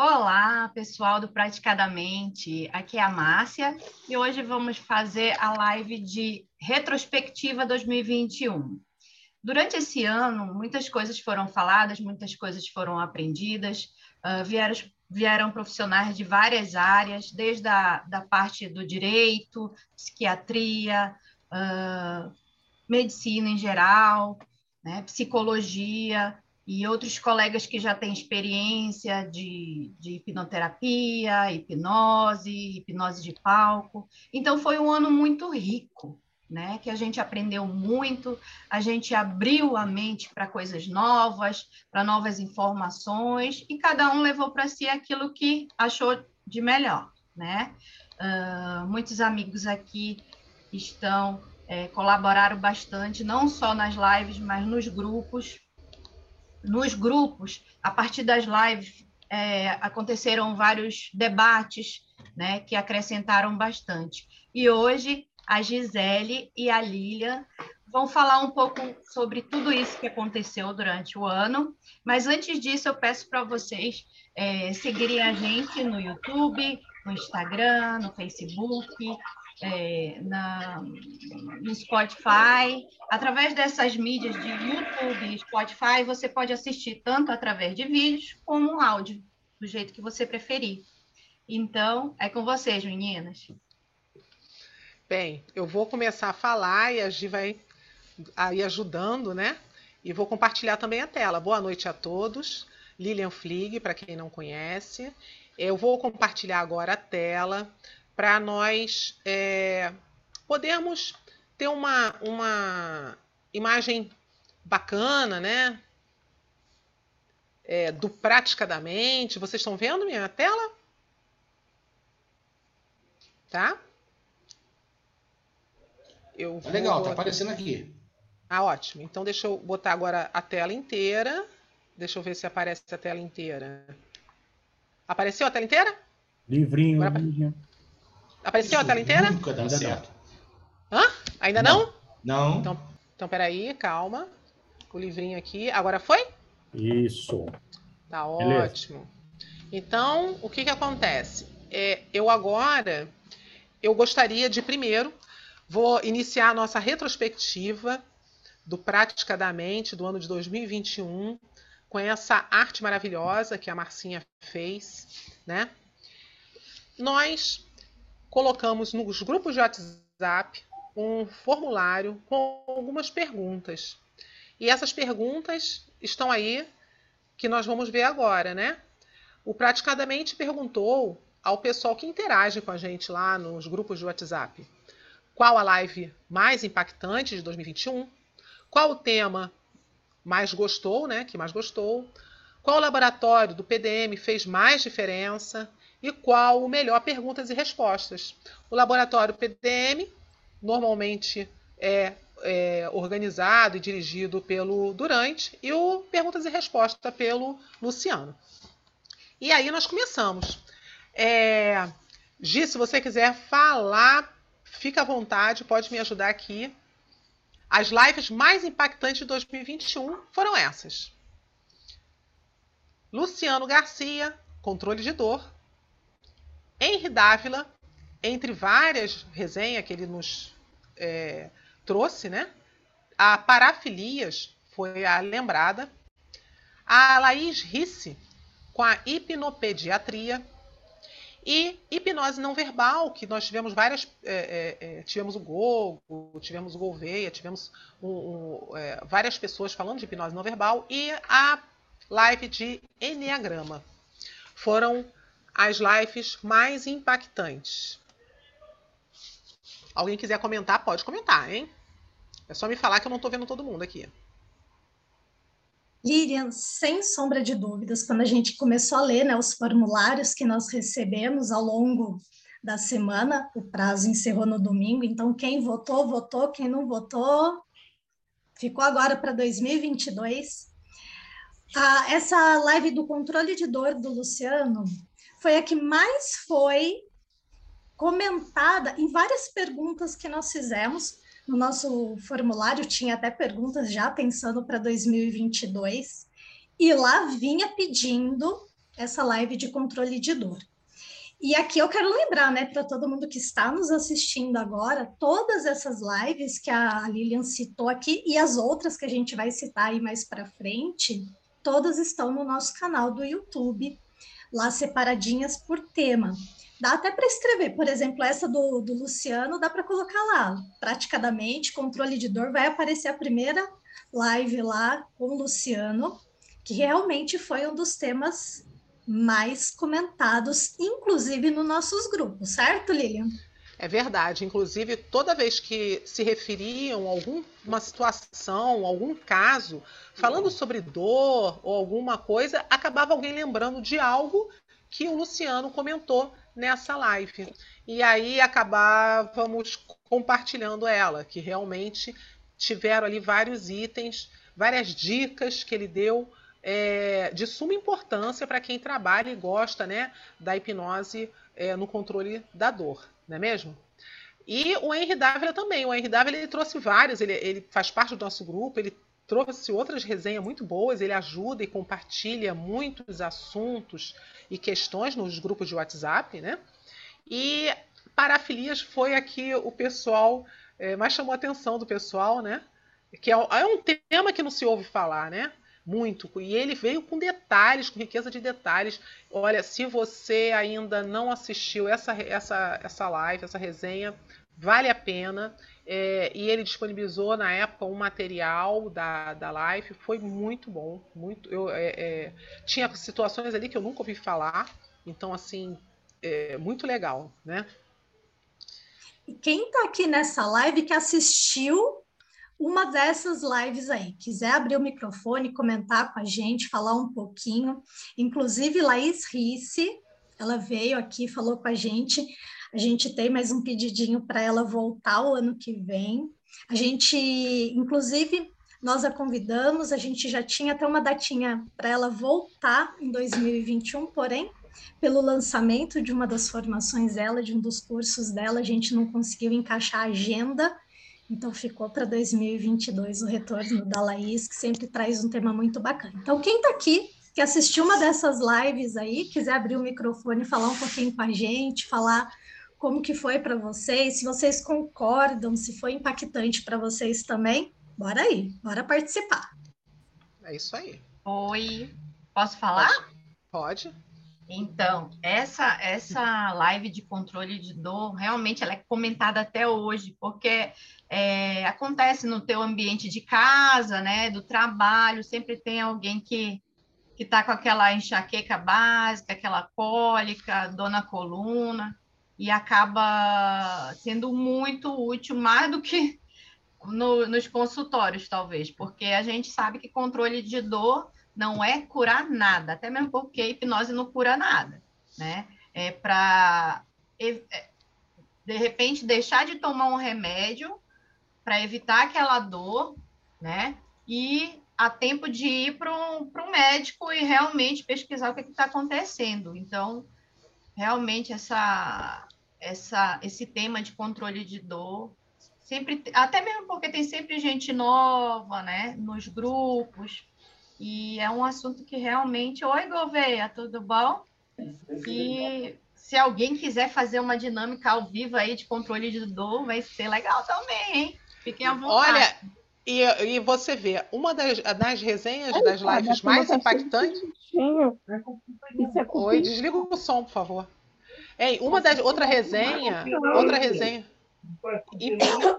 Olá, pessoal do Praticadamente. Aqui é a Márcia e hoje vamos fazer a live de retrospectiva 2021. Durante esse ano, muitas coisas foram faladas, muitas coisas foram aprendidas, uh, vieram, vieram profissionais de várias áreas, desde a da parte do direito, psiquiatria, uh, medicina em geral, né, psicologia, e outros colegas que já têm experiência de, de hipnoterapia, hipnose, hipnose de palco. Então, foi um ano muito rico, né? Que a gente aprendeu muito, a gente abriu a mente para coisas novas, para novas informações, e cada um levou para si aquilo que achou de melhor, né? Uh, muitos amigos aqui estão é, colaboraram bastante, não só nas lives, mas nos grupos nos grupos, a partir das lives, é, aconteceram vários debates né, que acrescentaram bastante. E hoje a Gisele e a Lilian vão falar um pouco sobre tudo isso que aconteceu durante o ano. Mas antes disso, eu peço para vocês é, seguirem a gente no YouTube, no Instagram, no Facebook, é, na, no Spotify. Através dessas mídias de YouTube e Spotify, você pode assistir tanto através de vídeos como áudio, do jeito que você preferir. Então, é com vocês, meninas. Bem, eu vou começar a falar e a Gi vai aí ajudando, né? E vou compartilhar também a tela. Boa noite a todos. Lilian Flig, para quem não conhece. Eu vou compartilhar agora a tela para nós é, podermos ter uma, uma imagem bacana, né? É, do praticadamente. Vocês estão vendo minha tela? Tá? Eu tá legal, tá aparecendo aqui. Ah, ótimo. Então deixa eu botar agora a tela inteira. Deixa eu ver se aparece a tela inteira. Apareceu a tela inteira? Livrinho, agora... livrinho. Apareceu a tela inteira? Nunca dá certo. Hã? Ainda não? Não. Então, então peraí, calma. O livrinho aqui. Agora foi? Isso. Tá Beleza. ótimo. Então, o que que acontece? É, eu agora, eu gostaria de primeiro, vou iniciar a nossa retrospectiva do Praticadamente do ano de 2021 com essa arte maravilhosa que a Marcinha fez, né? Nós colocamos nos grupos de WhatsApp um formulário com algumas perguntas. E essas perguntas estão aí que nós vamos ver agora, né? O Praticadamente perguntou ao pessoal que interage com a gente lá nos grupos de WhatsApp qual a live mais impactante de 2021, qual o tema mais gostou, né? Que mais gostou, qual laboratório do PDM fez mais diferença, e qual o melhor perguntas e respostas. O laboratório PDM normalmente é, é, organizado e dirigido pelo Durante e o perguntas e respostas pelo Luciano. E aí nós começamos. É, Gi, se você quiser falar, fica à vontade, pode me ajudar aqui. As lives mais impactantes de 2021 foram essas. Luciano Garcia, controle de dor. Henry Dávila, entre várias resenhas que ele nos é, trouxe, né? A Parafilias foi a lembrada. A Laís Risse, com a hipnopediatria. E hipnose não verbal, que nós tivemos várias. É, é, é tivemos o Gogo, tivemos o Gouveia, tivemos um, um, é, várias pessoas falando de hipnose não verbal. E a live de Enneagrama. Foram as lives mais impactantes. Alguém quiser comentar, pode comentar, hein? É só me falar que eu não estou vendo todo mundo aqui. Lilian, sem sombra de dúvidas, quando a gente começou a ler né, os formulários que nós recebemos ao longo da semana, o prazo encerrou no domingo, então quem votou, votou, quem não votou, ficou agora para 2022. Ah, essa live do controle de dor do Luciano foi a que mais foi comentada em várias perguntas que nós fizemos. No nosso formulário tinha até perguntas já pensando para 2022, e lá vinha pedindo essa live de controle de dor. E aqui eu quero lembrar, né, para todo mundo que está nos assistindo agora, todas essas lives que a Lilian citou aqui e as outras que a gente vai citar aí mais para frente, todas estão no nosso canal do YouTube, lá separadinhas por tema. Dá até para escrever, por exemplo, essa do, do Luciano, dá para colocar lá, praticamente, controle de dor, vai aparecer a primeira live lá com o Luciano, que realmente foi um dos temas mais comentados, inclusive nos nossos grupos, certo, Lilian? É verdade. Inclusive, toda vez que se referiam a alguma situação, algum caso, falando sobre dor ou alguma coisa, acabava alguém lembrando de algo que o Luciano comentou nessa live. E aí acabávamos compartilhando ela, que realmente tiveram ali vários itens, várias dicas que ele deu é, de suma importância para quem trabalha e gosta né, da hipnose é, no controle da dor, não é mesmo? E o Henry Dávila também. O Henry Dávila ele trouxe vários, ele, ele faz parte do nosso grupo, ele trouxe outras resenhas muito boas, ele ajuda e compartilha muitos assuntos e questões nos grupos de WhatsApp, né? E parafilias foi aqui o pessoal é, mais chamou a atenção do pessoal, né? Que é, é um tema que não se ouve falar, né? Muito. E ele veio com detalhes, com riqueza de detalhes. Olha, se você ainda não assistiu essa, essa, essa live, essa resenha, vale a pena. É, e ele disponibilizou na época um material da, da live, foi muito bom. Muito, eu, é, é, tinha situações ali que eu nunca ouvi falar, então, assim, é muito legal, né? Quem está aqui nessa live que assistiu uma dessas lives aí. Quiser abrir o microfone, comentar com a gente, falar um pouquinho. Inclusive, Laís Risse, ela veio aqui, falou com a gente. A gente tem mais um pedidinho para ela voltar o ano que vem. A gente, inclusive, nós a convidamos, a gente já tinha até uma datinha para ela voltar em 2021, porém, pelo lançamento de uma das formações dela, de um dos cursos dela, a gente não conseguiu encaixar a agenda então ficou para 2022 o retorno da Laís, que sempre traz um tema muito bacana. Então quem está aqui, que assistiu uma dessas lives aí, quiser abrir o microfone e falar um pouquinho com a gente, falar como que foi para vocês, se vocês concordam, se foi impactante para vocês também, bora aí, bora participar. É isso aí. Oi, posso falar? Pode. Então, essa essa live de controle de dor, realmente ela é comentada até hoje, porque é, acontece no teu ambiente de casa, né, do trabalho, sempre tem alguém que que está com aquela enxaqueca básica, aquela cólica, dor na coluna, e acaba sendo muito útil, mais do que no, nos consultórios, talvez, porque a gente sabe que controle de dor não é curar nada, até mesmo porque a hipnose não cura nada, né? É para, é, de repente, deixar de tomar um remédio para evitar aquela dor, né? E a tempo de ir para um médico e realmente pesquisar o que está acontecendo. Então, realmente, essa, essa, esse tema de controle de dor sempre até mesmo porque tem sempre gente nova, né, nos grupos, e é um assunto que realmente. Oi, Gouveia, tudo bom? E se alguém quiser fazer uma dinâmica ao vivo aí de controle de dor, vai ser legal também, hein? Fiquem à vontade. Olha, e, e você vê, uma das, das resenhas Ai, das lives mais impactantes. É Oi, desliga o som, por favor. Ei, uma das outra resenha, outra resenha.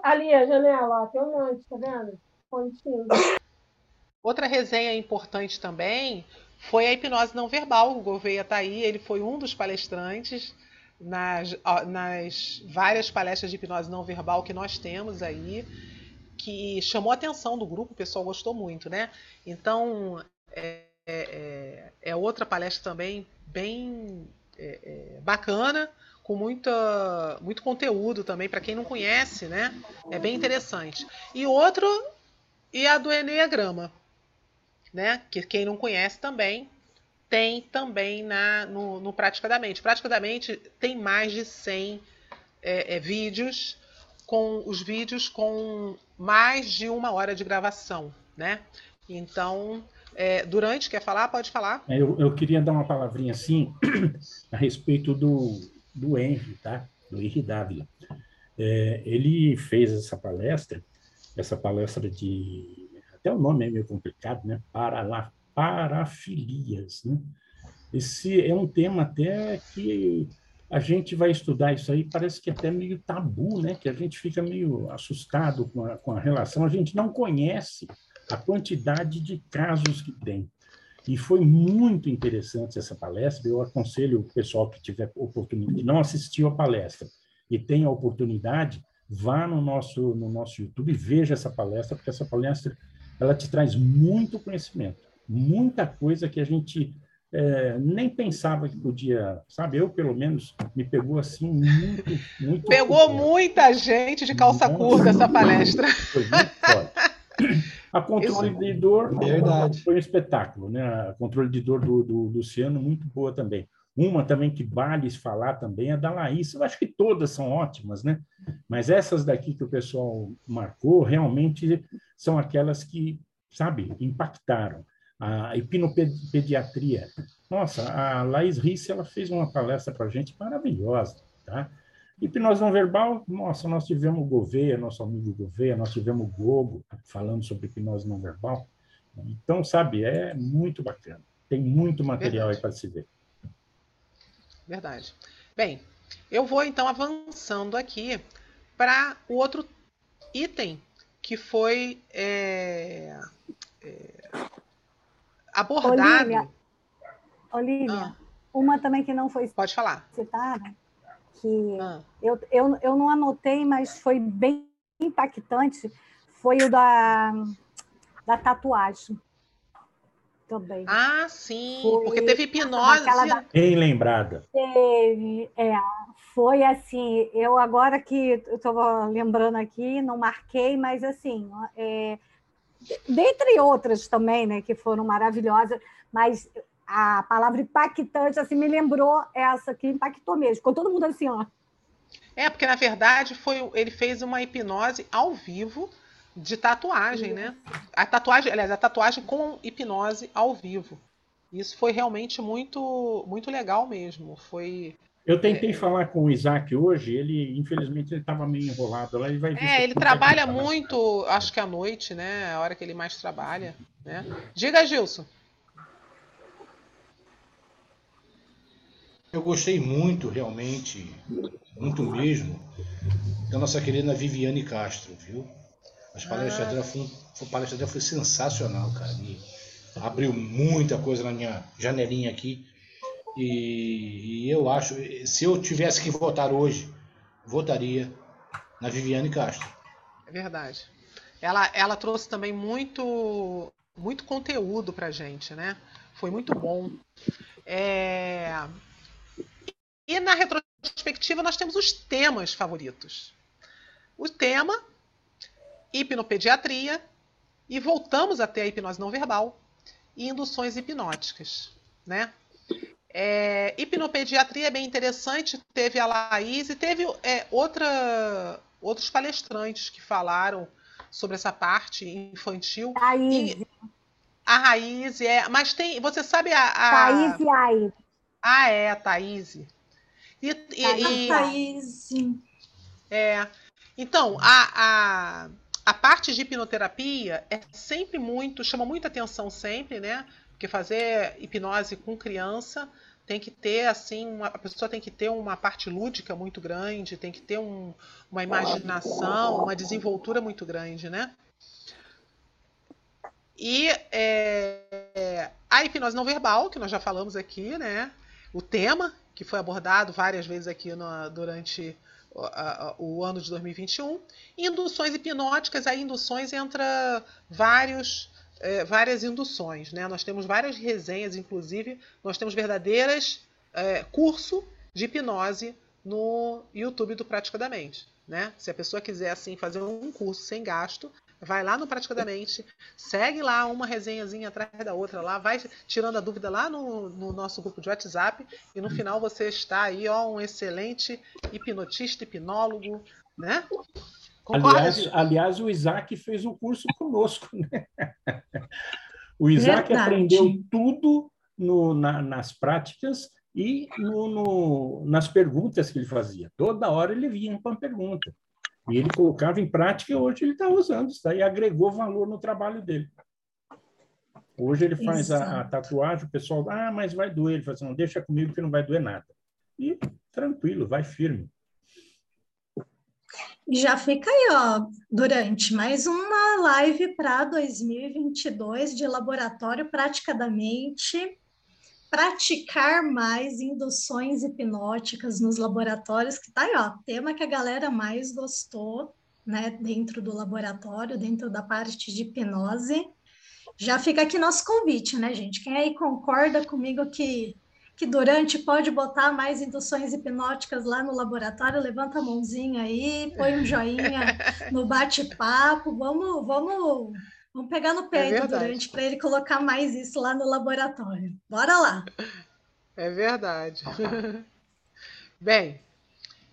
Ali a janela, ó, tem um monte, tá vendo? Pontinho. Outra resenha importante também foi a hipnose não verbal. O Gouveia está aí, ele foi um dos palestrantes nas, nas várias palestras de hipnose não verbal que nós temos aí, que chamou a atenção do grupo, o pessoal gostou muito, né? Então, é, é, é outra palestra também bem é, é bacana, com muita, muito conteúdo também, para quem não conhece, né? É bem interessante. E outro, e a do Enneagrama né? Que quem não conhece também tem também na, no, no. Praticadamente tem mais de 100 é, é, vídeos, com os vídeos com mais de uma hora de gravação, né? Então É, durante, quer falar? Pode falar. É, eu, eu queria dar uma palavrinha assim a respeito do, do Henry, tá? Do Henry Dávila. É, ele fez essa palestra, essa palestra de. Até o nome é meio complicado, né? Para, parafilias, né? Esse é um tema até que a gente vai estudar isso aí, parece que é até meio tabu, né? Que a gente fica meio assustado com a, com a relação, a gente não conhece a quantidade de casos que tem. E foi muito interessante essa palestra. Eu aconselho o pessoal que tiver oportunidade, não assistiu a palestra e tem a oportunidade, vá no nosso no nosso YouTube e veja essa palestra, porque essa palestra ela te traz muito conhecimento, muita coisa que a gente é, nem pensava que podia, sabe? Eu, pelo menos, me pegou assim muito, muito. Pegou muita gente de calça Nossa, curta essa palestra. Foi muito forte. A controle Isso, de dor Verdade. foi um espetáculo, né? A controle de dor do, do Luciano, muito boa também. Uma também que vale falar também é da Laís. Eu acho que todas são ótimas, né? Mas essas daqui que o pessoal marcou realmente são aquelas que, sabe, impactaram a hipnopediatria. Nossa, a Laís Risse, ela fez uma palestra para a gente maravilhosa, tá? Hipnose não verbal, nossa, nós tivemos o Gouveia, nosso amigo Gouveia, nós tivemos o Gogo falando sobre hipnose não verbal. Então, sabe, é muito bacana. Tem muito material Verdade. aí para se ver. Verdade. Bem, eu vou então avançando aqui para o outro item que foi é, é, abordado. Olivia, Olivia ah. uma também que não foi Pode falar. citada, que ah. eu, eu, eu não anotei, mas foi bem impactante, foi o da, da tatuagem. Também. Ah, sim, foi, porque teve hipnose. Da... Bem lembrada. Teve, é, foi assim, eu agora que estou lembrando aqui, não marquei, mas assim, é, dentre outras também, né, que foram maravilhosas, mas a palavra impactante assim me lembrou essa que impactou mesmo. Ficou todo mundo assim, ó. É, porque na verdade foi ele fez uma hipnose ao vivo de tatuagem, né? A tatuagem, aliás, a tatuagem com hipnose ao vivo. Isso foi realmente muito muito legal mesmo. Foi eu tentei é... falar com o Isaac hoje, ele, infelizmente, ele estava meio enrolado lá. Ele vai é, ele trabalha muito, acho que à noite, né? A hora que ele mais trabalha. Né? Diga, Gilson. Eu gostei muito, realmente, muito mesmo, da nossa querida Viviane Castro, viu? As palestras ah. dela foi, palestra dela foi sensacional, cara. E abriu muita coisa na minha janelinha aqui e, e, eu acho, se eu tivesse que votar hoje, votaria na Viviane Castro. É verdade. Ela, ela trouxe também muito, muito conteúdo pra gente, né? Foi muito bom. É... E na retrospectiva nós temos os temas favoritos. O tema, hipnopediatria, e voltamos até a hipnose não verbal e induções hipnóticas, né? É, hipnopediatria é bem interessante, teve a Laís e teve é, outra, outros palestrantes que falaram sobre essa parte infantil. E, a Raiz, é. Mas tem. Você sabe a. a... Thaís e. Ah, é, a Thaís. E, e, Thaís. É. Então, a, a, a parte de hipnoterapia é sempre muito. chama muita atenção sempre, né? Porque fazer hipnose com criança tem que ter assim, uma, a pessoa tem que ter uma parte lúdica muito grande, tem que ter um, uma imaginação, uma desenvoltura muito grande, né? E é, a hipnose não verbal, que nós já falamos aqui, né? O tema, que foi abordado várias vezes aqui no, durante o, ano de 2021. Induções hipnóticas, aí induções entre vários é, várias induções. Né? Nós temos várias resenhas, inclusive, nós temos verdadeiras é, curso de hipnose no YouTube do Praticadamente. Né? Se a pessoa quiser assim fazer um curso sem gasto, vai lá no Praticadamente, segue lá uma resenhazinha atrás da outra lá, vai tirando a dúvida lá no, no nosso grupo de WhatsApp e no final você está aí, ó, um excelente hipnotista, hipnólogo, né? Concorda, aliás, aliás, o Isaac fez um curso conosco, né? O Isaac Verdade. aprendeu tudo no, na, nas práticas e no, no, nas perguntas que ele fazia. Toda hora ele vinha com uma pergunta. E ele colocava em prática e hoje ele está usando isso daí, agregou valor no trabalho dele. Hoje ele faz a, a, tatuagem, o pessoal, ah, mas vai doer. Ele fala assim, não, deixa comigo que não vai doer nada. E tranquilo, vai firme. Já fica aí, ó, durante mais uma live para 2022 de laboratório praticadamente praticar mais induções hipnóticas nos laboratórios, que tá aí, ó, tema que a galera mais gostou, né, dentro do laboratório, dentro da parte de hipnose. Já fica aqui nosso convite, né, gente? Quem aí concorda comigo que que Durante pode botar mais induções hipnóticas lá no laboratório, levanta a mãozinha aí, põe um joinha no bate-papo, vamos, vamos, vamos pegar no pé é do Durante para ele colocar mais isso lá no laboratório. Bora lá. É verdade. Bem,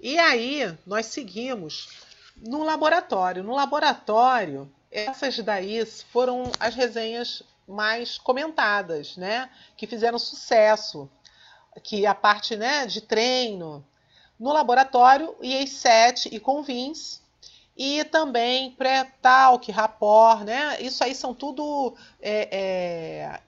e aí nós seguimos no laboratório. No laboratório, essas daí foram as resenhas mais comentadas, né? Que fizeram sucesso que a parte né, de treino no laboratório, IE7 e Convins, e também pré-talk, rapport, né? Isso aí são tudo é, é,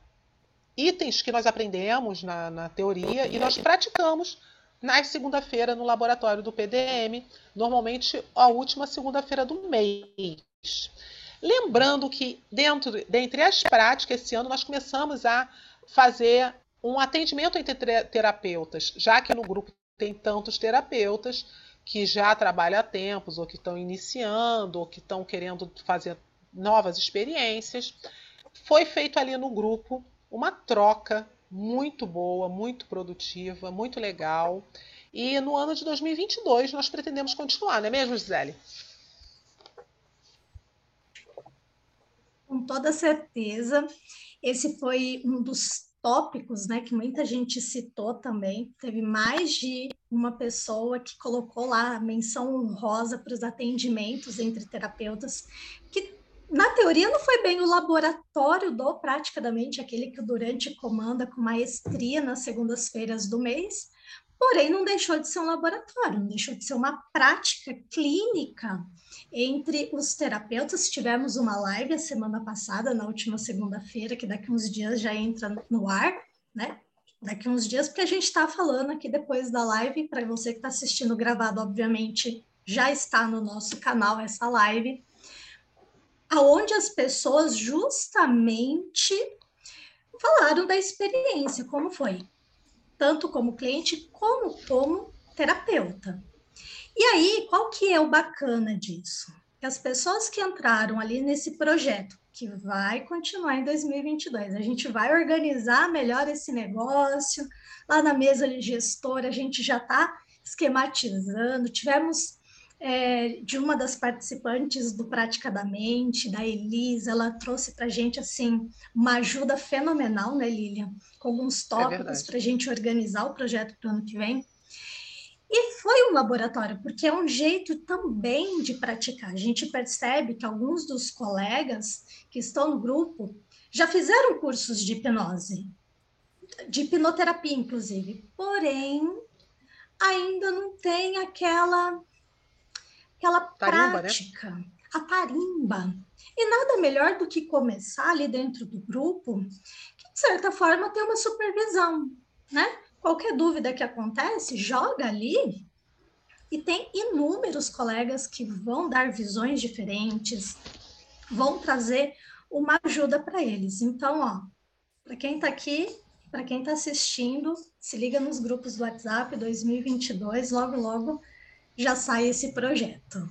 itens que nós aprendemos na, na teoria e nós praticamos na segunda-feira no laboratório do PDM, normalmente a última segunda-feira do mês. Lembrando que dentro dentre as práticas esse ano nós começamos a fazer um atendimento entre terapeutas, já que no grupo tem tantos terapeutas que já trabalham há tempos, ou que estão iniciando, ou que estão querendo fazer novas experiências. Foi feito ali no grupo uma troca muito boa, muito produtiva, muito legal. E no ano de 2022 nós pretendemos continuar, não é mesmo, Gisele? Com toda certeza. Esse foi um dos tópicos, né, que muita gente citou também. Teve mais de uma pessoa que colocou lá a menção honrosa para os atendimentos entre terapeutas, que na teoria não foi bem o laboratório do praticamente aquele que o Durante comanda com maestria nas segundas-feiras do mês, porém não deixou de ser um laboratório, não deixou de ser uma prática clínica entre os terapeutas. Tivemos uma live a semana passada, na última segunda-feira, que daqui uns dias já entra no ar, né? Daqui uns dias, porque a gente está falando aqui depois da live, para você que está assistindo gravado, obviamente, já está no nosso canal essa live, aonde as pessoas justamente falaram da experiência, como foi tanto como cliente como como terapeuta. E aí, qual que é o bacana disso? Que as pessoas que entraram ali nesse projeto, que vai continuar em 2022, a gente vai organizar melhor esse negócio, lá na mesa de gestora a gente já está esquematizando, tivemos é, de uma das participantes do Praticadamente, da Elisa, ela trouxe para a gente assim uma ajuda fenomenal, né, Lilian? Com alguns é tópicos é para a gente organizar o projeto para o ano que vem. E foi um laboratório, porque é um jeito também de praticar. A gente percebe que alguns dos colegas que estão no grupo já fizeram cursos de hipnose, de hipnoterapia, inclusive, porém ainda não tem aquela aquela tarimba, né? prática, né? a tarimba. E nada melhor do que começar ali dentro do grupo, que de certa forma tem uma supervisão, né? Qualquer dúvida que acontece, joga ali e tem inúmeros colegas que vão dar visões diferentes, vão trazer uma ajuda para eles. Então, ó, para quem está aqui, para quem está assistindo, se liga nos grupos do WhatsApp 2022, logo, logo já sai esse projeto.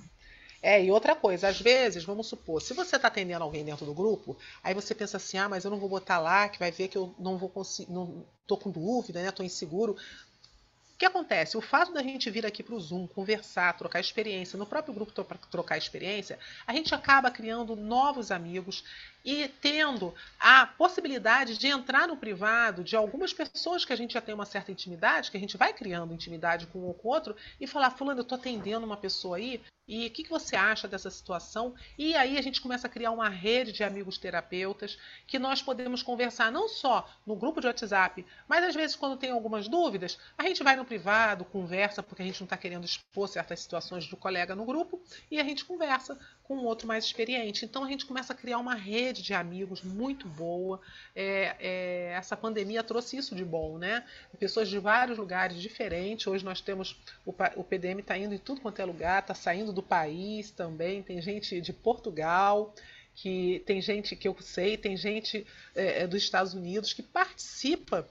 É, e outra coisa, às vezes, vamos supor, se você está atendendo alguém dentro do grupo, aí você pensa assim, ah, mas eu não vou botar lá, que vai ver que eu não vou conseguir, não tô com dúvida, né? Tô inseguro. O que acontece? O fato da gente vir aqui para o Zoom, conversar, trocar experiência, no próprio grupo trocar experiência, a gente acaba criando novos amigos, e tendo a possibilidade de entrar no privado de algumas pessoas que a gente já tem uma certa intimidade, que a gente vai criando intimidade com um ou com outro, e falar, fulano, eu estou atendendo uma pessoa aí, e o que, que você acha dessa situação? E aí a gente começa a criar uma rede de amigos terapeutas que nós podemos conversar não só no grupo de WhatsApp, mas às vezes quando tem algumas dúvidas, a gente vai no privado, conversa, porque a gente não está querendo expor certas situações do colega no grupo, e a gente conversa com outro mais experiente. Então a gente começa a criar uma rede de amigos muito boa. É, é, essa pandemia trouxe isso de bom, né? Pessoas de vários lugares diferentes. Hoje nós temos o, o PDM está indo em tudo quanto é lugar, está saindo do país também, tem gente de Portugal, que tem gente que eu sei, tem gente é, é, dos Estados Unidos que participa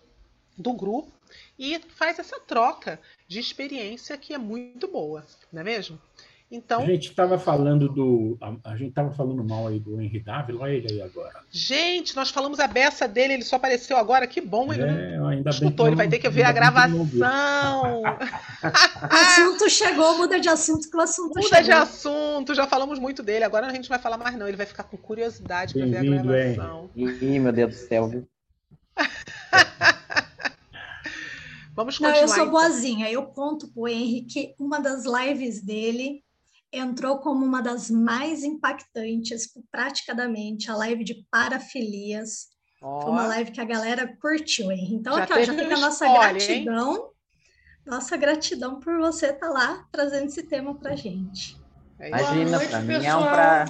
do grupo e faz essa troca de experiência que é muito boa, não é mesmo? Então, a gente estava falando do. A, a gente estava falando mal aí do Henry Dávila, olha ele aí agora. Gente, nós falamos a beça dele, ele só apareceu agora, que bom, ele é, não ainda escutou, bem ele vai ter que ver a gravação. o assunto chegou, muda de assunto que o assunto muda chegou. de assunto, já falamos muito dele, agora a gente vai falar mais não, ele vai ficar com curiosidade para ver a gravação. Ih, meu Deus do céu, viu? Vamos continuar. Não, eu sou então. boazinha. Eu conto pro Henrique uma das lives dele entrou como uma das mais impactantes, praticamente, a live de parafilias. Oh. Foi uma live que a galera curtiu, hein? Então, já aqui, ó, já fica a nossa spoiler, gratidão. Hein? Nossa gratidão por você estar tá lá trazendo esse tema pra gente. Imagina, para mim é um pra...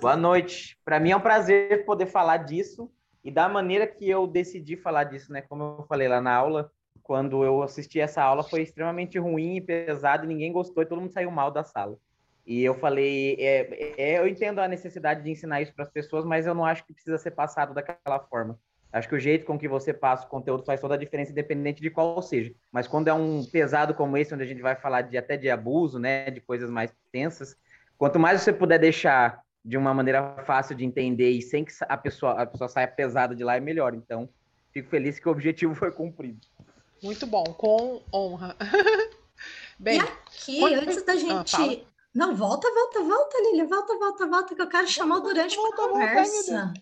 Boa noite. Para mim é um prazer poder falar disso e da maneira que eu decidi falar disso, né? Como eu falei lá na aula, quando eu assisti essa aula foi extremamente ruim e pesado, e ninguém gostou e todo mundo saiu mal da sala. E eu falei, é, é, eu entendo a necessidade de ensinar isso para as pessoas, mas eu não acho que precisa ser passado daquela forma. Acho que o jeito com que você passa o conteúdo faz toda a diferença, independente de qual seja. Mas quando é um pesado como esse, onde a gente vai falar de até de abuso, né, de coisas mais tensas, quanto mais você puder deixar de uma maneira fácil de entender e sem que a pessoa, a pessoa saia pesada de lá, é melhor. Então, fico feliz que o objetivo foi cumprido. Muito bom, com honra. Bem, e aqui, quando... antes da ah, gente ah, não, volta, volta, volta, Lília, volta, volta, volta, que eu quero chamar o Durante para conversa.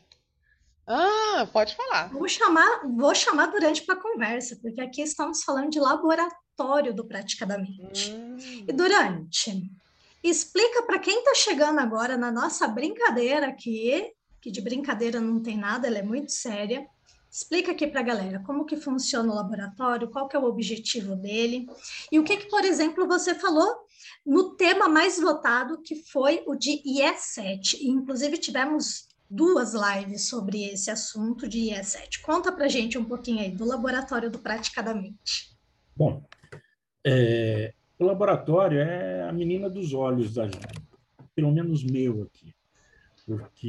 ah, pode falar. Vou chamar, vou chamar Durante para conversa, porque aqui estamos falando de laboratório do Praticadamente. Hum. E Durante, explica para quem está chegando agora na nossa brincadeira aqui, que de brincadeira não tem nada, ela é muito séria. Explica aqui para a galera como que funciona o laboratório, qual que é o objetivo dele e o que, que por exemplo, você falou no tema mais votado, que foi o de IE7. Inclusive, tivemos duas lives sobre esse assunto de IE7. Conta para gente um pouquinho aí do laboratório do Praticadamente. Bom, é, o laboratório é a menina dos olhos da gente, pelo menos meu aqui, porque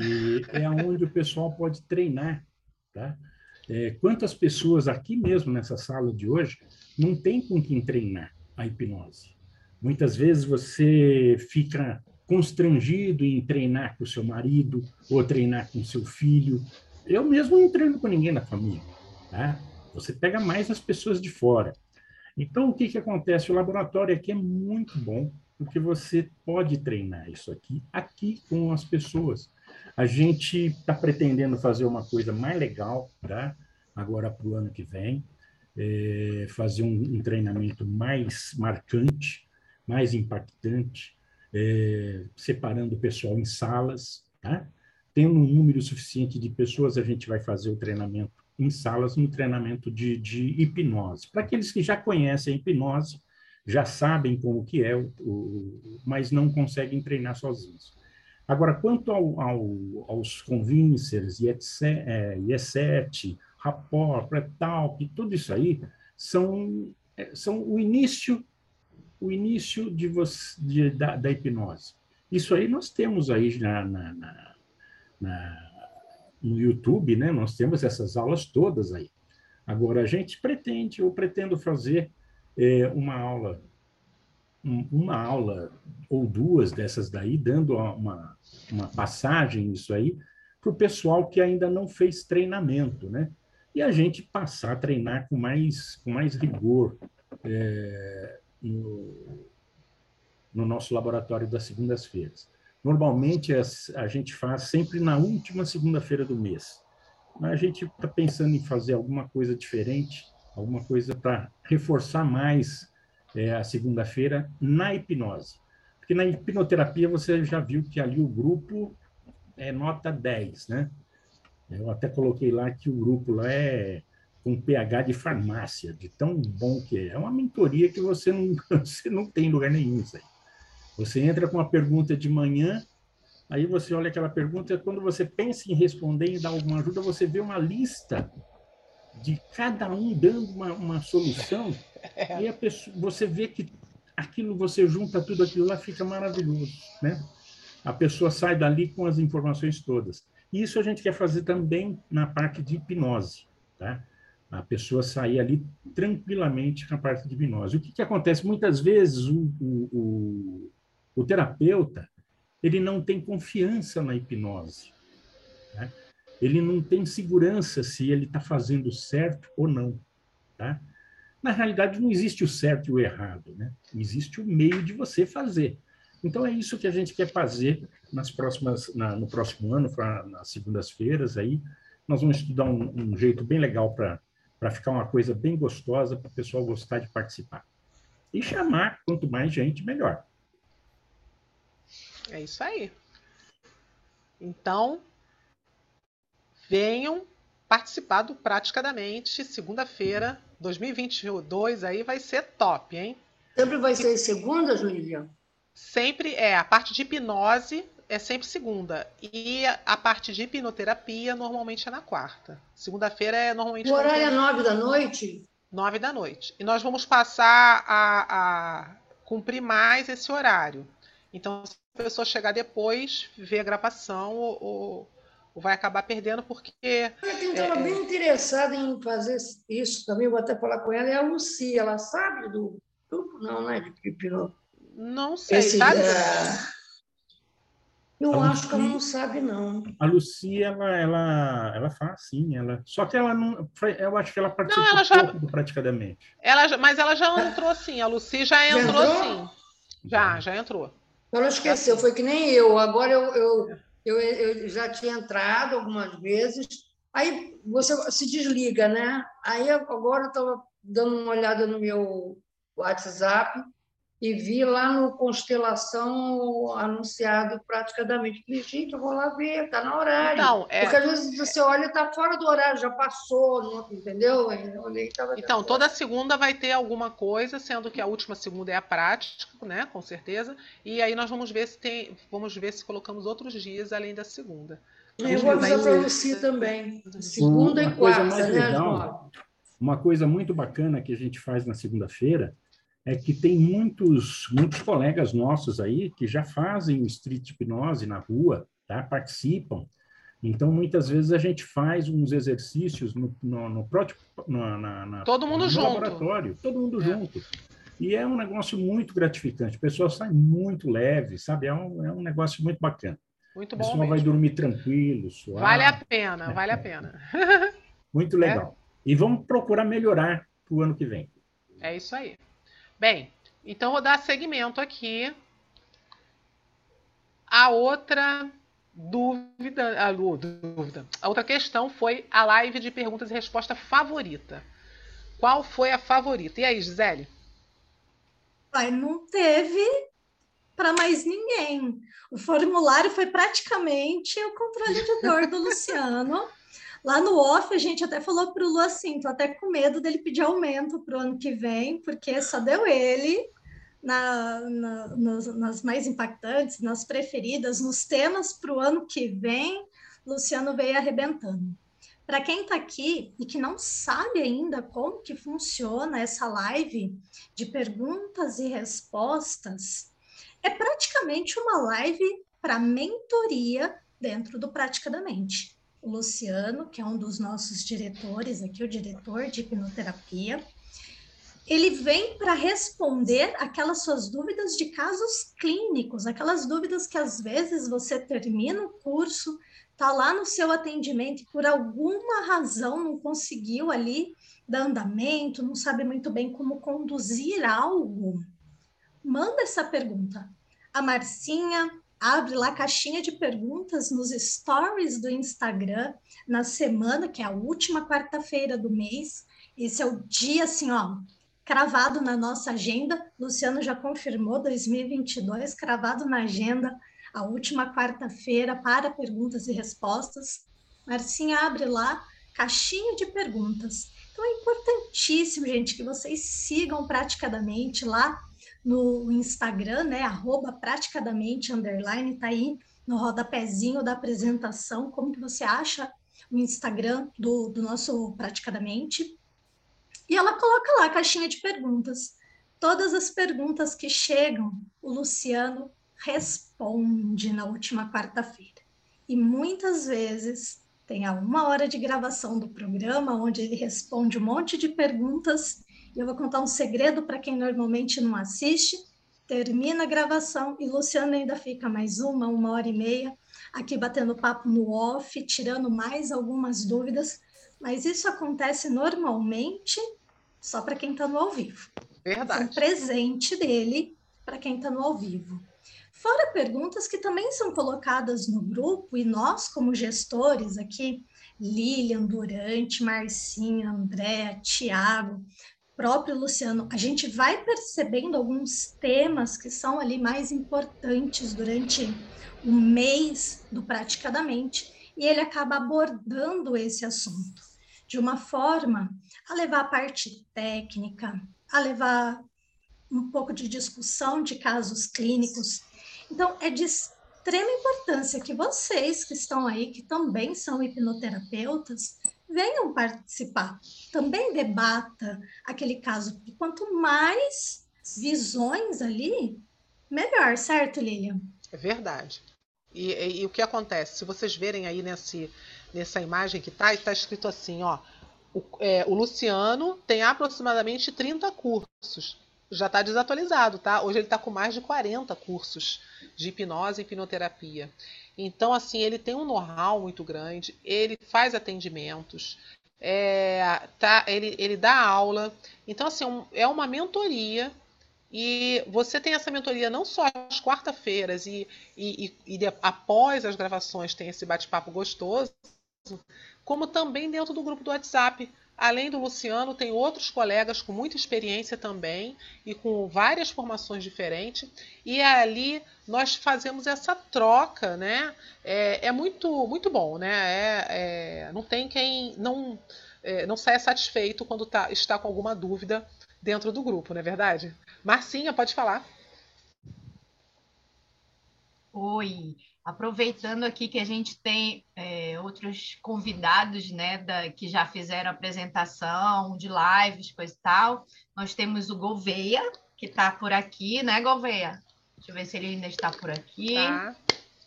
é onde o pessoal pode treinar, tá? É, quantas pessoas aqui mesmo nessa sala de hoje não tem com quem treinar a hipnose? Muitas vezes você fica constrangido em treinar com o seu marido ou treinar com seu filho. Eu mesmo não treino com ninguém na família. Tá? Você pega mais as pessoas de fora. Então, o que, que acontece? O laboratório aqui é muito bom, porque você pode treinar isso aqui, aqui com as pessoas. A gente está pretendendo fazer uma coisa mais legal, tá? agora para o ano que vem, é, fazer um, um treinamento mais marcante, mais impactante, é, separando o pessoal em salas, tá? Tendo um número suficiente de pessoas, a gente vai fazer o treinamento em salas, no treinamento de, de hipnose. Para aqueles que já conhecem a hipnose, já sabem como que é, o, o, mas não conseguem treinar sozinhos. Agora, quanto ao, ao, aos convincers, IE7, é, IE7 rapport, pré-talk, tudo isso aí, são, é, são o início o início de você, de, da, da, hipnose. Isso aí nós temos aí na, na, na, na, no YouTube, né? Nós temos essas aulas todas aí. Agora, a gente pretende, eu pretendo fazer é, uma aula, um, uma aula ou duas dessas daí, dando uma, uma passagem nisso aí, para o pessoal que ainda não fez treinamento, né? E a gente passar a treinar com mais, com mais rigor. É, no, no nosso laboratório das segundas-feiras. Normalmente a gente faz sempre na última segunda-feira do mês. Mas a gente está pensando em fazer alguma coisa diferente, alguma coisa para reforçar mais é, a segunda-feira na hipnose. Porque na hipnoterapia você já viu que ali o grupo é nota 10, né? Eu até coloquei lá que o grupo lá é com pH de farmácia, de tão bom que é. É uma mentoria que você não, você não tem em lugar nenhum isso aí. Você entra com uma pergunta de manhã, aí você olha aquela pergunta, quando você pensa em responder e dar alguma ajuda, você vê uma lista de cada um dando uma, uma solução, e a pessoa, você vê que aquilo, você junta tudo aquilo lá, fica maravilhoso, né? A pessoa sai dali com as informações todas. Isso a gente quer fazer também na parte de hipnose, tá? A pessoa sair ali tranquilamente com a parte de hipnose. O que, que acontece? Muitas vezes o, o, o, o terapeuta ele não tem confiança na hipnose. Ele não tem segurança se ele está fazendo certo ou não. Tá? Na realidade, não existe o certo e o errado. Né? Existe o meio de você fazer. Então, é isso que a gente quer fazer nas próximas, na, no próximo ano, pra, nas segundas-feiras. aí Nós vamos estudar um, um jeito bem legal para ficar uma coisa bem gostosa para o pessoal gostar de participar. E chamar quanto mais gente, melhor. É isso aí. Então, venham participar do Praticadamente, segunda-feira, 2022, aí vai ser top, hein? Sempre vai ser segunda, Juliana? Sempre é. A parte de hipnose é sempre segunda. E a parte de hipnoterapia normalmente é na quarta. Segunda-feira é normalmente. O horário é nove da noite? Nove da noite. E nós vamos passar a, a cumprir mais esse horário. Então, se a pessoa chegar depois, ver a gravação ou, ou vai acabar perdendo porque. Quem estava é, bem é... interessada em fazer isso também, vou até falar com ela, é a Lucia. Ela sabe do grupo? Não, né? De hipno... Não sei, Esse, sabe? É... Eu a acho Lucia, que ela não sabe, não. A Lucia, ela, ela, ela faz sim, ela. Só que ela não. Eu acho que ela participou não, ela já, pouco praticamente. Ela, mas ela já entrou sim, a Lucia já entrou, já sim. Já, já entrou. Ela esqueceu, foi que nem eu. Agora eu, eu, eu, eu já tinha entrado algumas vezes. Aí você se desliga, né? Aí agora eu estava dando uma olhada no meu WhatsApp e vi lá no Constelação anunciado praticamente. Falei, gente, eu vou lá ver, está no horário. Então, é... Porque às vezes você olha e está fora do horário, já passou, não, entendeu? Eu olhei, tava então, toda segunda vai ter alguma coisa, sendo que a última segunda é a prática, né? Com certeza. E aí nós vamos ver se tem. Vamos ver se colocamos outros dias além da segunda. Eu vou avisar para você também. Segunda uma e quarta, né, legal, Uma coisa muito bacana que a gente faz na segunda-feira é que tem muitos, muitos colegas nossos aí que já fazem o street hipnose na rua, tá? participam. Então, muitas vezes a gente faz uns exercícios no, no, no próprio na, na, todo mundo no junto. laboratório, todo mundo é. junto. E é um negócio muito gratificante. O pessoal sai muito leve, sabe? É um, é um negócio muito bacana. Muito bom. O pessoal vai dormir tranquilo, suave. Vale a pena, vale a pena. muito legal. É? E vamos procurar melhorar para o ano que vem. É isso aí. Bem, então vou dar seguimento aqui. A outra dúvida, a dúvida, a outra questão foi a live de perguntas e resposta favorita. Qual foi a favorita? E aí, Gisele? Ai, não teve para mais ninguém. O formulário foi praticamente o controle de dor do Luciano. Lá no off, a gente até falou para o Lu assim: tô até com medo dele pedir aumento para o ano que vem, porque só deu ele na, na, nas, nas, mais impactantes, nas preferidas, nos temas para o ano que vem, Luciano veio arrebentando. Para quem está aqui e que não sabe ainda como que funciona essa live de perguntas e respostas, é praticamente uma live para mentoria dentro do Praticadamente o Luciano, que é um dos nossos diretores aqui, o diretor de hipnoterapia, ele vem para responder aquelas suas dúvidas de casos clínicos, aquelas dúvidas que às vezes você termina o curso, está lá no seu atendimento e por alguma razão não conseguiu ali dar andamento, não sabe muito bem como conduzir algo. Manda essa pergunta. A Marcinha abre lá a caixinha de perguntas nos stories do Instagram na semana, que é a última quarta-feira do mês. Esse é o dia, assim, ó, cravado na nossa agenda. Luciano já confirmou 2022, cravado na agenda, a última quarta-feira para perguntas e respostas. Marcinha abre lá caixinha de perguntas. Então é importantíssimo, gente, que vocês sigam praticadamente lá no Instagram, né? Arroba praticadamente underline, tá aí no rodapézinho da apresentação, como que você acha o Instagram do, do nosso Praticadamente. E ela coloca lá a caixinha de perguntas. Todas as perguntas que chegam, o Luciano responde na última quarta-feira. E muitas vezes tem a uma hora de gravação do programa, onde ele responde um monte de perguntas eu vou contar um segredo para quem normalmente não assiste. Termina a gravação e Luciano ainda fica mais uma, uma hora e meia aqui batendo papo no off, tirando mais algumas dúvidas. Mas isso acontece normalmente só para quem está no ao vivo. Verdade. É um presente dele para quem está no ao vivo. Fora perguntas que também são colocadas no grupo, e nós, como gestores aqui, Lilian, Durante, Marcinha, André, Tiago, próprio Luciano, a gente vai percebendo alguns temas que são ali mais importantes durante o mês do Praticadamente, e ele acaba abordando esse assunto de uma forma a levar a parte técnica, a levar um pouco de discussão de casos clínicos. Então, é de extrema importância que vocês que estão aí, que também são hipnoterapeutas, venham participar, também debata aquele caso. E quanto mais visões ali, melhor, certo, Lilian? É verdade. E, e, e, o que acontece? Se vocês verem aí nesse, nessa imagem que está, está escrito assim, ó. O, é, o Luciano tem aproximadamente 30 cursos. Já está desatualizado, tá? Hoje ele está com mais de 40 cursos de hipnose e hipnoterapia. Então, assim, ele tem um know-how muito grande, ele faz atendimentos, é, tá, ele, ele dá aula. Então, assim, um, é uma mentoria e você tem essa mentoria não só às quarta-feiras e, e, e, e, após as gravações tem esse bate-papo gostoso, como também dentro do grupo do WhatsApp. Além do Luciano, tem outros colegas com muita experiência também e com várias formações diferentes. E ali nós fazemos essa troca, né? É, é muito, muito bom, né? É, é, não tem quem não, é, não saia satisfeito quando tá, está com alguma dúvida dentro do grupo, não é verdade? Marcinha, pode falar. Oi, Aproveitando aqui que a gente tem é, outros convidados, né, da, que já fizeram apresentação de lives, coisa e tal, nós temos o Gouveia, que está por aqui, né, Gouveia? Deixa eu ver se ele ainda está por aqui. Tá.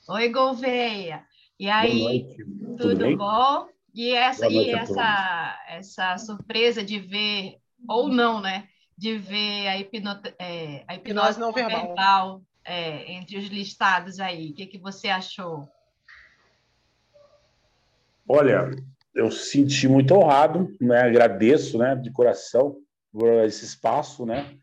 Oi, Gouveia. E aí, tudo, tudo bom? E essa, e essa, essa surpresa de ver, ou não, né? De ver a, hipnote, é, a hipnose, hipnose não verbal, verbal é, entre os listados aí? O que, que você achou? Olha, eu senti muito honrado, né? Agradeço, né, de coração por esse espaço, né,